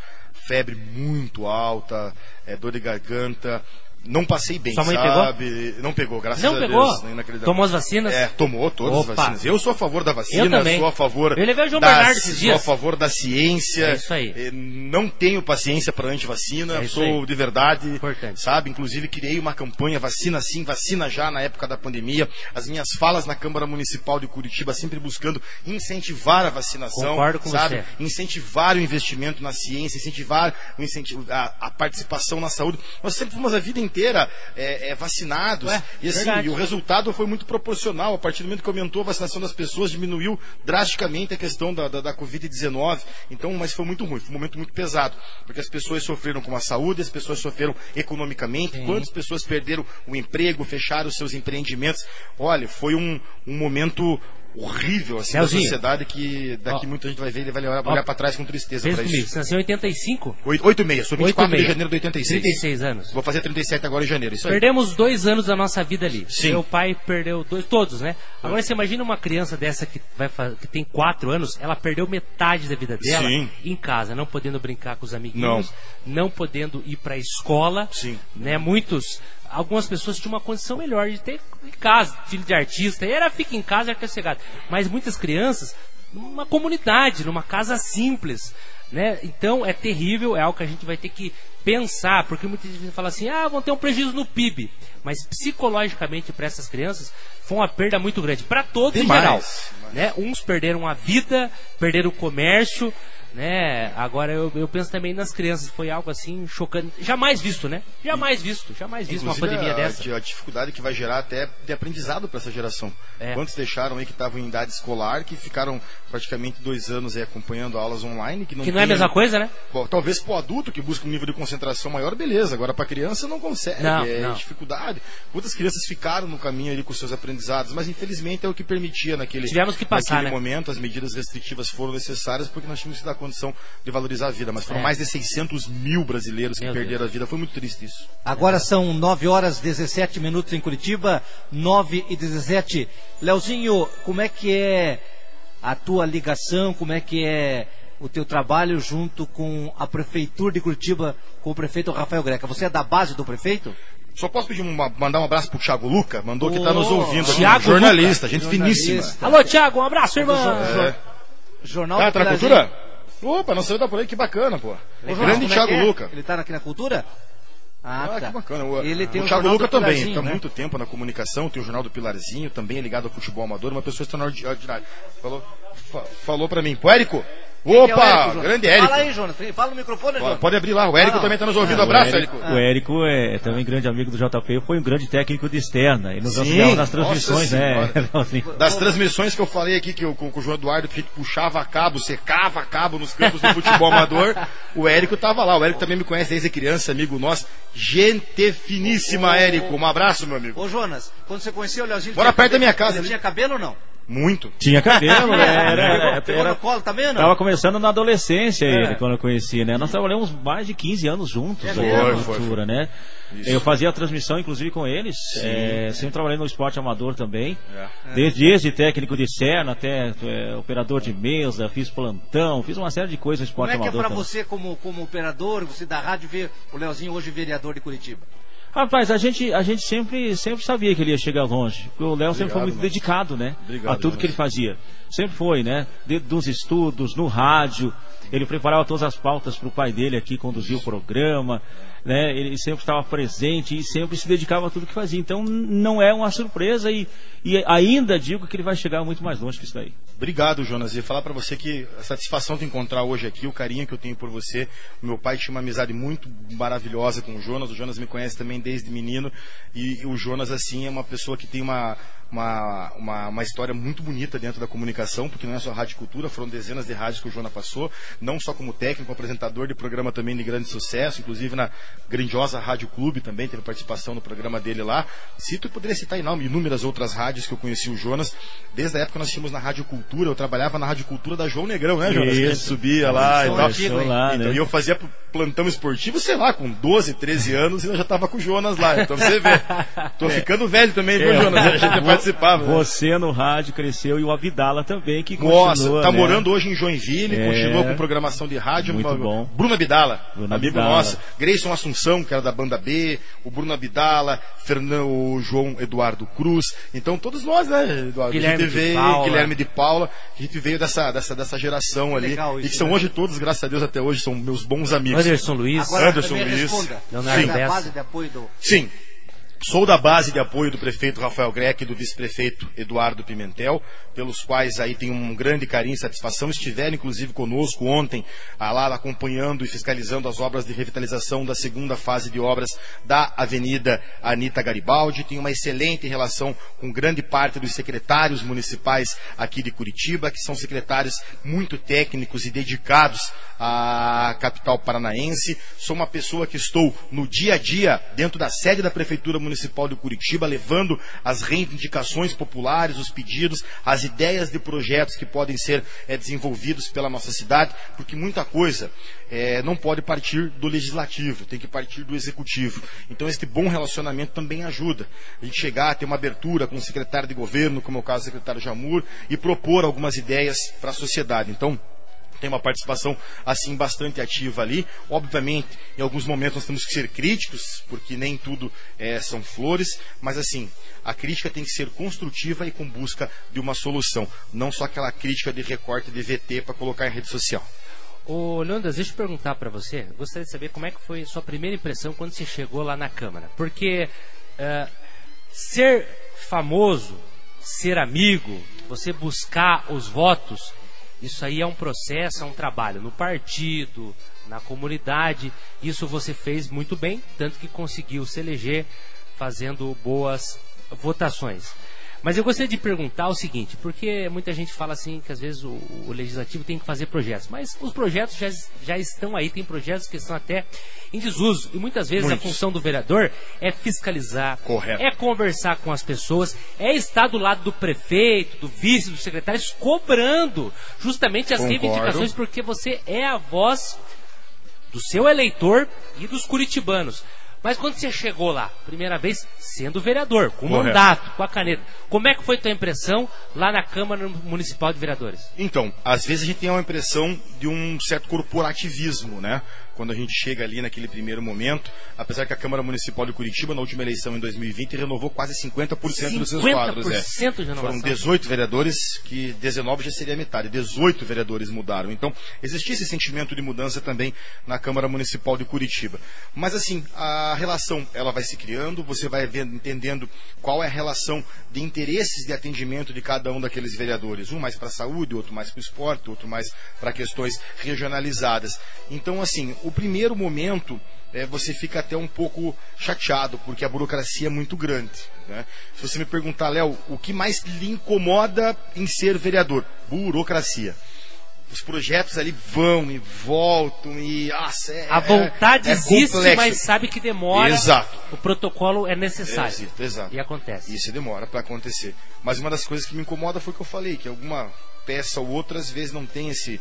febre muito alta, é, dor de garganta. Não passei bem, Sua mãe sabe? Não pegou, graças Não a pegou? Deus. Tomou as vacinas? É, tomou todas Opa. as vacinas. Eu sou a favor da vacina, Eu também. sou a favor Eu levei o João da, Bernardo esses sou dias. a favor da ciência. É isso aí. Não tenho paciência para antivacina, É sou aí. de verdade, sabe? Inclusive criei uma campanha vacina sim, vacina já na época da pandemia. As minhas falas na Câmara Municipal de Curitiba sempre buscando incentivar a vacinação, Concordo com sabe? você. Incentivar o investimento na ciência, incentivar o incentivo, a, a participação na saúde. Nós sempre fomos a vida inteira eh, eh, vacinados Ué, e assim, verdade. o resultado foi muito proporcional. A partir do momento que aumentou a vacinação das pessoas, diminuiu drasticamente a questão da, da, da Covid-19. Então, mas foi muito ruim, foi um momento muito pesado. Porque as pessoas sofreram com a saúde, as pessoas sofreram economicamente. Quantas pessoas perderam o emprego, fecharam os seus empreendimentos? Olha, foi um, um momento horrível assim, da Leozinho. sociedade que daqui Ó. muita gente vai ver e vai olhar, olhar para trás com tristeza para comigo. isso. Você nasceu em 85? 8 e meia, sou 24 de 8,6. janeiro de 86. 36 anos. Vou fazer 37 agora em janeiro, isso aí. Perdemos dois anos da nossa vida ali. Sim. Meu pai perdeu dois, todos, né? Agora você imagina uma criança dessa que, vai, que tem quatro anos, ela perdeu metade da vida dela Sim. em casa, não podendo brincar com os amiguinhos, não, podendo ir pra escola, Sim. né? Muitos, algumas pessoas tinham uma condição melhor de ter em casa, filho de artista, e era fica em casa, era sossegado. Mas muitas crianças, numa comunidade, numa casa simples, né? Então é terrível, é algo que a gente vai ter que pensar, porque muita gente fala assim, ah, vão ter um prejuízo no PIB, mas psicologicamente para essas crianças foi uma perda muito grande, para todos Demais, em geral. Né? Uns perderam a vida, perderam o comércio, né? Agora eu, eu penso também nas crianças, foi algo assim chocante, jamais visto, né? Jamais visto, jamais visto uma Inclusive, pandemia a, dessa. A dificuldade que vai gerar até de aprendizado para essa geração. É. Quantos deixaram aí que estavam em idade escolar, que ficaram praticamente dois anos aí acompanhando aulas online, que não Que não é a tem- mesma coisa, né? Bom, talvez pro adulto que busca um nível de concentração maior, beleza. Agora pra criança não consegue, Não, é não. dificuldade. Quantas crianças ficaram no caminho ali com seus aprendizados, mas infelizmente é o que permitia naquele, Tivemos que passar, naquele né? momento, as medidas restritivas foram necessárias porque nós tínhamos que dar condição de valorizar a vida. Mas foram É. mais de 600 mil brasileiros que Meu perderam a vida. Foi muito triste isso. Agora são 9 horas 17 minutos em Curitiba, 9 e 17. Leozinho, como é que é a tua ligação, como é que é o teu trabalho junto com a Prefeitura de Curitiba, com o prefeito Rafael Greca? Você é da base do prefeito? Só posso pedir uma- mandar um abraço pro Thiago Luca, mandou que tá Ô, nos ouvindo. aqui, Thiago jornalista, Luca. gente Jornalista. finíssima. Alô, Thiago, um abraço, irmão. É. Jornal tá na Brasil. cultura? Opa, não saiu da por aí, que bacana, pô. Ô, Grande é Thiago é? Luca. Ele tá aqui na cultura? Ah, Ah, tá. que bacana. O, Ele tem o o Thiago Luca também, está né? muito tempo na comunicação, tem o Jornal do Pilarzinho, também é ligado ao futebol amador, uma pessoa extraordinária. Falou, fa, falou pra mim, pô, Érico, É opa, Érico, Jonas? grande Érico. Fala aí, Jonas. Fala no microfone, Pode- Jonas. Pode abrir lá, o Érico Ah, também tá nos ouvindo. Ah, Abraço, o Érico. O Érico é também grande amigo do JP, foi um grande técnico de externa. Ele nos Sim, auxiliava nas transmissões, né? senhora. Leozinho? <laughs> Das transmissões que eu falei aqui, que eu, com, com o João Eduardo, que a gente puxava a cabo, secava a cabo nos campos do futebol amador, o Érico tava lá. O Érico também me conhece desde criança, amigo nosso. Gente finíssima, Érico. Um abraço, meu amigo. Ô, Jonas, quando você conheceu o Leozinho... Bora perto da cabelo- minha casa, Ele ali. tinha cabelo ou não? Muito. Tinha cabelo, né? <laughs> era, era, era- no colo ou não? Tava começando na adolescência É. ele, quando eu conheci, né? Nós trabalhamos mais de 15 anos juntos É aí Foi, foi, cultura, né? Isso. Eu fazia a transmissão, inclusive, com eles. É, sempre trabalhei no esporte amador também. É. Desde, desde técnico de Serna até é, operador de mesa, fiz plantão, fiz uma série de coisas no Como esporte é que é amador. pra também. você, como, como operador, você da rádio, ver o Leozinho hoje vereador de Curitiba? Rapaz, a gente, a gente sempre, sempre sabia que ele ia chegar longe. O Léo sempre foi muito mano. dedicado, né? Obrigado, a tudo Jonas. que ele fazia. Sempre foi, né? Dentro dos estudos, no rádio. Ele preparava todas as pautas para o pai dele aqui conduzir o programa. Né? Ele sempre estava presente e sempre se dedicava a tudo que fazia. Então não é uma surpresa e, e ainda digo que ele vai chegar muito mais longe que isso daí. Obrigado, Jonas. E falar pra você que a satisfação de encontrar hoje aqui, o carinho que eu tenho por você. Meu pai tinha uma amizade muito maravilhosa com o Jonas. O Jonas me conhece também desde menino. E o Jonas, assim, é uma pessoa que tem uma, uma, uma, uma história muito bonita dentro da comunicação, porque não é só rádio cultura, foram dezenas de rádios que o Jonas passou, não só como técnico, apresentador de programa também de grande sucesso, inclusive na grandiosa Rádio Clube também, teve participação no programa dele lá. Cito e poderia citar inú- inúmeras outras rádios que eu conheci o Jonas. Desde a época que nós tínhamos na Rádio Cultura, eu trabalhava na Rádio Cultura da João Negrão, né, Jonas? Que a gente Isso. subia lá e tal. Lá, então, né? E eu fazia plantão esportivo, sei lá, com 12, 13 anos e eu já tava com o Jonas lá. Então você vê. <laughs> Tô ficando velho também, viu, É. Jonas? <laughs> A gente participava. né? Você no rádio cresceu e o Abdala também, que Nossa, continua, tá né? morando hoje em Joinville, É. continua com programação de rádio. Muito uma- bom. Bruno Abdala, Bruno amigo Abdala. nosso. Grayson Assunção, que era da banda B, o Bruno Abdala, Fernando, o João Eduardo Cruz. Então todos nós, né, Eduardo? Guilherme a gente de veio, Paula. Guilherme de Paula, a gente veio dessa, dessa, dessa geração ali. legal e isso, que são né? hoje todos, graças a Deus, até hoje, são meus bons amigos. Anderson Luiz. Agora Anderson Luiz. responda. Leonardo é Bessa. de apoio do... Sim. Sou da base de apoio do prefeito Rafael Greck e do vice-prefeito Eduardo Pimentel, pelos quais aí tem um grande carinho e satisfação. Estiveram inclusive conosco ontem, ah, lá acompanhando e fiscalizando as obras de revitalização da segunda fase de obras da Avenida Anita Garibaldi. Tem uma excelente relação com grande parte dos secretários municipais aqui de Curitiba, que são secretários muito técnicos e dedicados à capital paranaense. Sou uma pessoa que estou no dia a dia dentro da sede da Prefeitura Municipal de Curitiba, levando as reivindicações populares, os pedidos, as ideias de projetos que podem ser eh, desenvolvidos pela nossa cidade, porque muita coisa eh, não pode partir do legislativo, tem que partir do executivo. Então, este bom relacionamento também ajuda. A gente chegar a ter uma abertura com o secretário de governo, como é o caso do secretário Jamur, e propor algumas ideias para a sociedade. Então, tem uma participação assim bastante ativa ali. Obviamente, em alguns momentos nós temos que ser críticos, porque nem tudo eh, são flores, mas assim, a crítica tem que ser construtiva e com busca de uma solução, não só aquela crítica de recorte de VT para colocar em rede social. Ô, Leandras, deixa eu perguntar pra você. Gostaria de saber como é que foi sua primeira impressão quando você chegou lá na Câmara. Porque eh, ser famoso, ser amigo, você buscar os votos, Isso aí é um processo, é um trabalho no partido, na comunidade. Isso você fez muito bem, tanto que conseguiu se eleger fazendo boas votações. Mas eu gostaria de perguntar o seguinte, porque muita gente fala assim que às vezes o, o legislativo tem que fazer projetos, mas os projetos já, já estão aí, tem projetos que estão até em desuso. E muitas vezes Muitos. a função do vereador é fiscalizar, Correto. é conversar com as pessoas, é estar do lado do prefeito, do vice, dos secretários, cobrando justamente as Concordo. reivindicações, porque você é a voz do seu eleitor e dos curitibanos. Mas quando você chegou lá, primeira vez, sendo vereador, com Correto. mandato, com a caneta, como é que foi tua impressão lá na Câmara Municipal de Vereadores? Então, às vezes a gente tem uma impressão de um certo corporativismo, né? Quando a gente chega ali naquele primeiro momento, apesar que a Câmara Municipal de Curitiba, na última eleição em 2020, renovou quase 50% dos seus quadros. É. 50% de renovação. Foram 18 vereadores, que 19 já seria a metade. 18 vereadores mudaram. Então, existia esse sentimento de mudança também na Câmara Municipal de Curitiba. Mas assim, a relação ela vai se criando, você vai vendo, entendendo qual é a relação de interesses de atendimento de cada um daqueles vereadores. Um mais para a saúde, outro mais para o esporte, outro mais para questões regionalizadas. Então, assim, o primeiro momento é, você fica até um pouco chateado, porque a burocracia é muito grande. né? Se você me perguntar, Léo, o que mais lhe incomoda em ser vereador? Burocracia. Os projetos ali vão e voltam e. Nossa, é, A vontade é, é existe, complexo. mas sabe que demora. Exato. O protocolo é necessário. Exato, exato. E acontece. Isso demora para acontecer. Mas uma das coisas que me incomoda foi o que eu falei, que alguma peça ou outra às vezes não tem esse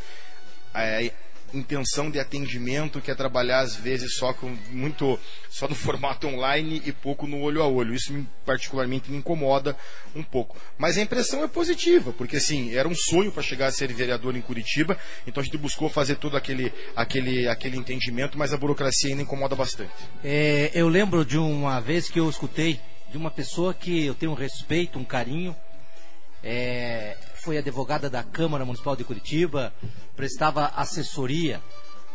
é, intenção de atendimento, que é trabalhar às vezes só com muito só no <laughs> formato online e pouco no olho a olho. Isso me, particularmente me incomoda um pouco. Mas a impressão é positiva, porque assim, era um sonho para chegar a ser vereador em Curitiba, então a gente buscou fazer todo aquele aquele aquele entendimento, mas a burocracia ainda incomoda bastante. É, eu lembro de uma vez que eu escutei de uma pessoa que eu tenho um respeito, um carinho. É, foi advogada da Câmara Municipal de Curitiba, prestava assessoria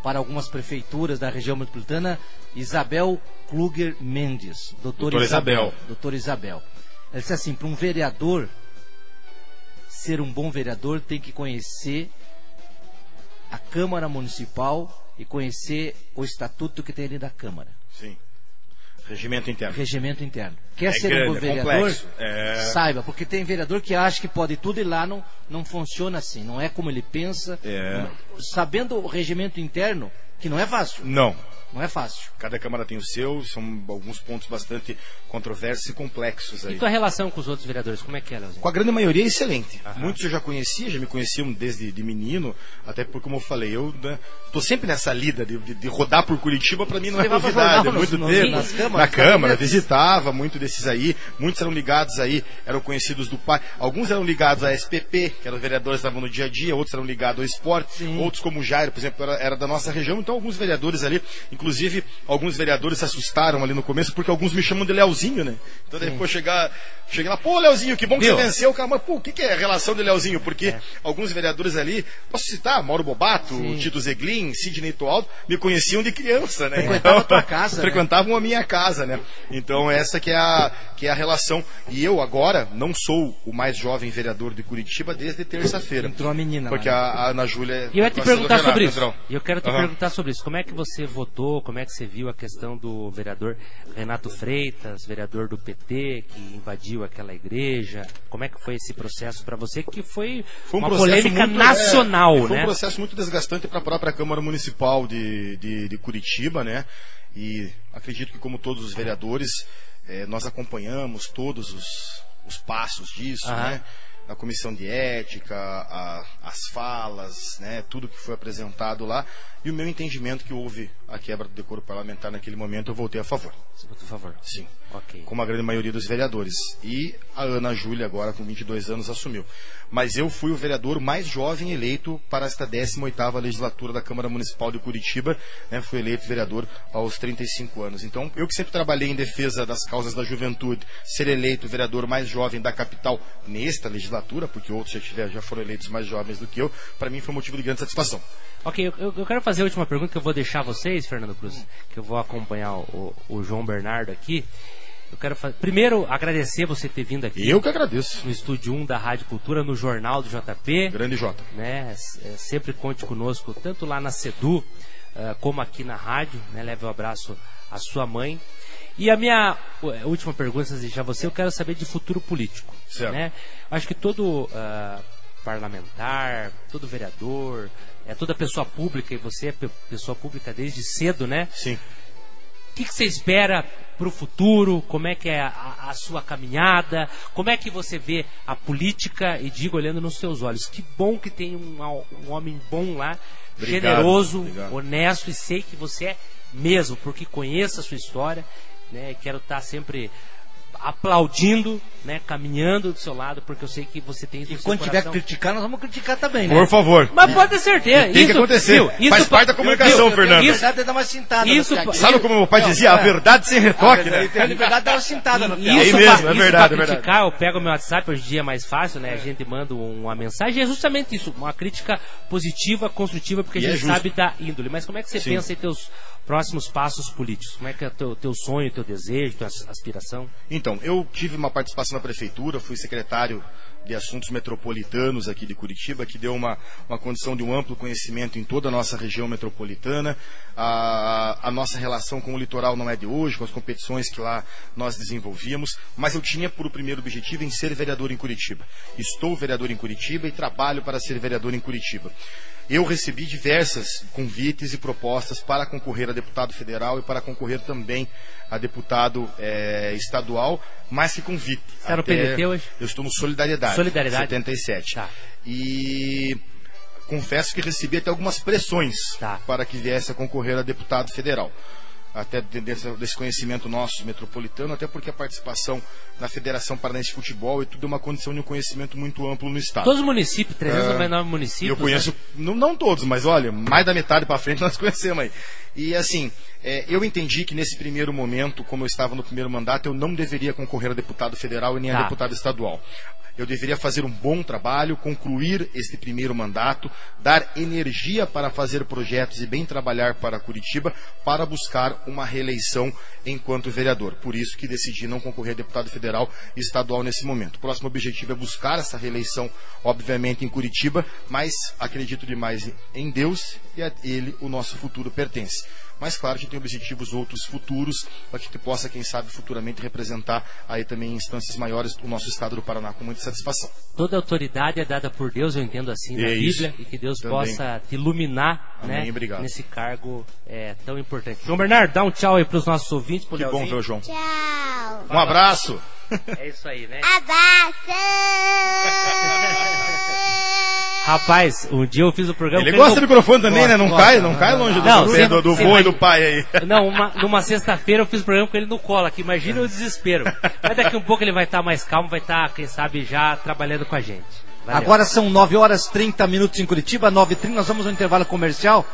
para algumas prefeituras da região metropolitana, Isabel Kluger Mendes. Doutora Doutora Isabel. Doutora Isabel. Ela disse assim, para um vereador ser um bom vereador tem que conhecer a Câmara Municipal e conhecer o estatuto que tem ali da Câmara. Sim. Regimento interno. Regimento interno. Quer É ser grande, um bom é vereador? complexo. É. Saiba, porque tem vereador que acha que pode tudo e lá não, não funciona assim. Não é como ele pensa. É. Sabendo o regimento interno, que não é fácil. Não. Não é fácil. Cada Câmara tem o seu, são alguns pontos bastante controversos e complexos aí. E tua relação com os outros vereadores, como é que é, Leozinho? Com a grande maioria é excelente. Muitos eu já conhecia, já me conheciam desde de menino, até porque, como eu falei, eu estou sempre nessa lida de, de- de rodar por Curitiba, para mim não é novidade, é muito nos- tempo. nas câmaras, Na Câmara, visitava muito desses aí, muitos eram ligados aí, eram conhecidos do pai, alguns eram ligados à SPP, que eram vereadores que estavam no dia a dia, outros eram ligados ao esporte, outros como o Jairo, por exemplo, era, era da nossa região, então alguns vereadores ali, inclusive alguns vereadores se assustaram ali no começo, porque alguns me chamam de Leozinho, né? Então depois chegar, cheguei lá, pô, Leozinho, que bom que Viu? você venceu, cara, mas pô, o que, que é a relação de Leozinho? Porque alguns vereadores ali, posso citar, Mauro Bobato, Tito Zeglin, Sidney Toaldo, me conheciam de criança, né? Frequentava a tua casa, né? Frequentavam a minha casa, né? Então essa que é a, que é a relação. E eu agora não sou o mais jovem vereador de Curitiba desde terça-feira. Entrou a menina Porque lá, a, a Ana Júlia... E eu ia te perguntar Renato, sobre isso. Pedrão. E eu quero te Aham. perguntar sobre isso. Como é que você votou? Como é que você viu a questão do vereador Renato Freitas, vereador do PT, que invadiu aquela igreja? Como é que foi esse processo para você? Que foi, Foi um uma polêmica muito- nacional, é, Foi né? um processo muito desgastante para a própria Câmara Municipal de, de, de Curitiba, né? E acredito que, como todos os vereadores, eh, nós acompanhamos todos os, os passos disso, Aham. né? A comissão de ética, a- as falas, né? Tudo que foi apresentado lá. E o meu entendimento que houve a quebra do decoro parlamentar naquele momento, eu voltei a favor. Você votou a favor? Sim. Ok. Como a grande maioria dos vereadores. E a Ana Júlia, agora com 22 anos, assumiu. Mas eu fui o vereador mais jovem eleito para esta 18ª legislatura da Câmara Municipal de Curitiba. Né? Fui eleito vereador aos 35 anos. Então, eu que sempre trabalhei em defesa das causas da juventude, ser eleito vereador mais jovem da capital nesta legislatura, porque outros já, tiveram, já foram eleitos mais jovens do que eu, para mim foi motivo de grande satisfação. Ok, eu, eu- eu quero fazer a última pergunta que eu vou deixar vocês, Fernando Cruz, que eu vou acompanhar o, o João Bernardo aqui. Eu quero fa- primeiro agradecer você ter vindo aqui. Eu que agradeço. No estúdio 1 da Rádio Cultura, no Jornal do JP. Grande Jota. Né? É, sempre conte conosco, tanto lá na Sedu, eh, como aqui na rádio. Né? Leve um abraço à sua mãe. E a minha uh, última pergunta, deixar você, eu quero saber de futuro político. Certo. Né? Acho que todo ah, parlamentar, todo vereador, é, toda pessoa pública, e você é pe- pessoa pública desde cedo, né? Sim. O que, que você espera para o futuro? Como é que é a, a sua caminhada? Como é que você vê a política? E digo olhando nos seus olhos, que bom que tem um, um homem bom lá, Obrigado, generoso, obrigado. honesto e sei que você é mesmo, porque conheço a sua história, né? Quero estar sempre aplaudindo, né? Caminhando do seu lado, porque eu sei que você tem isso E quando tiver que criticar, nós vamos criticar também, né? Por favor. Mas pode ter certeza. Tem que isso- acontecer. viu? Isso Faz pa- parte da comunicação, viu? Fernando. Isso, verdade é dar uma cintada. Isso no. Sabe como meu pai Não, dizia? A é. verdade sem retoque, A né? verdade- a verdade dá uma cintada no. Isso É pra- mesmo, é isso verdade, pra é verdade. criticar, eu pego meu WhatsApp, hoje em dia é mais fácil, né? A gente manda um- uma mensagem, é justamente isso, uma crítica positiva, construtiva, porque E a é gente justo. sabe da índole. Mas como é que você Sim. pensa em teus próximos passos políticos? Como é que é teu, teu sonho, teu desejo, tua as- aspiração? Então, eu tive uma participação na prefeitura, fui secretário de assuntos metropolitanos aqui de Curitiba, que deu uma, uma condição de um amplo conhecimento em toda a nossa região metropolitana. A, a nossa relação com o litoral não é de hoje, com as competições que lá nós desenvolvíamos, mas eu tinha por primeiro objetivo em ser vereador em Curitiba. Estou vereador em Curitiba e trabalho para ser vereador em Curitiba. Eu recebi diversas convites e propostas para concorrer a deputado federal e para concorrer também a deputado eh, estadual, mais que convite. Você no Até- PDT hoje? Eu estou no Solidariedade. Solidariedade? 77. Tá. E confesso que recebi até algumas pressões Tá. para que viesse a concorrer a deputado federal. Até de- desse, desse conhecimento nosso metropolitano, até porque a participação na Federação Paranaense de Futebol e tudo é uma condição de um conhecimento muito amplo no Estado. Todos os municípios, 399 Ah, municípios. Eu conheço, né? não, não todos, mas olha, mais da metade para frente <laughs> nós conhecemos aí. E assim, é, eu entendi que nesse primeiro momento, como eu estava no primeiro mandato, eu não deveria concorrer a deputado federal e nem a Tá. deputado estadual. Eu deveria fazer um bom trabalho, concluir este primeiro mandato, dar energia para fazer projetos e bem trabalhar para Curitiba para buscar uma reeleição enquanto vereador. Por isso que decidi não concorrer a deputado federal e estadual nesse momento. O próximo objetivo é buscar essa reeleição, obviamente, em Curitiba, mas acredito demais em Deus e a Ele o nosso futuro pertence. Mas claro que tem objetivos outros futuros para que a gente possa, quem sabe, futuramente representar aí também em instâncias maiores o nosso estado do Paraná com muita satisfação. Toda autoridade é dada por Deus, eu entendo assim na É isso. Bíblia, e que Deus Também. possa te iluminar Amém, né, obrigado. nesse cargo é, tão importante. João Bernardo, dá um tchau aí para os nossos ouvintes. Que bom Leozinho. ver o João. Tchau. Um abraço. É isso aí, né? Abraço. Rapaz, um dia eu fiz o programa. Ele gosta do microfone também, né? Não Gosta, cai, não cai longe do, Não, do, do, do vô e do pai aí. Não, uma- numa sexta-feira eu fiz o programa com ele no colo aqui. Imagina o desespero. Mas daqui um pouco ele vai estar mais calmo, vai estar, quem sabe, já trabalhando com a gente. Valeu. Agora são 9 horas 30 minutos em Curitiba, 9h30, nós vamos ao intervalo comercial.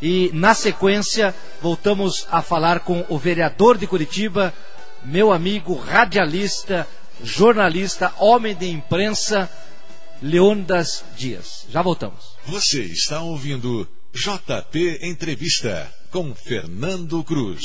E na sequência, voltamos a falar com o vereador de Curitiba, meu amigo radialista, jornalista, homem de imprensa, Leônidas Dias. Já voltamos. Você está ouvindo JP Entrevista com Fernando Cruz.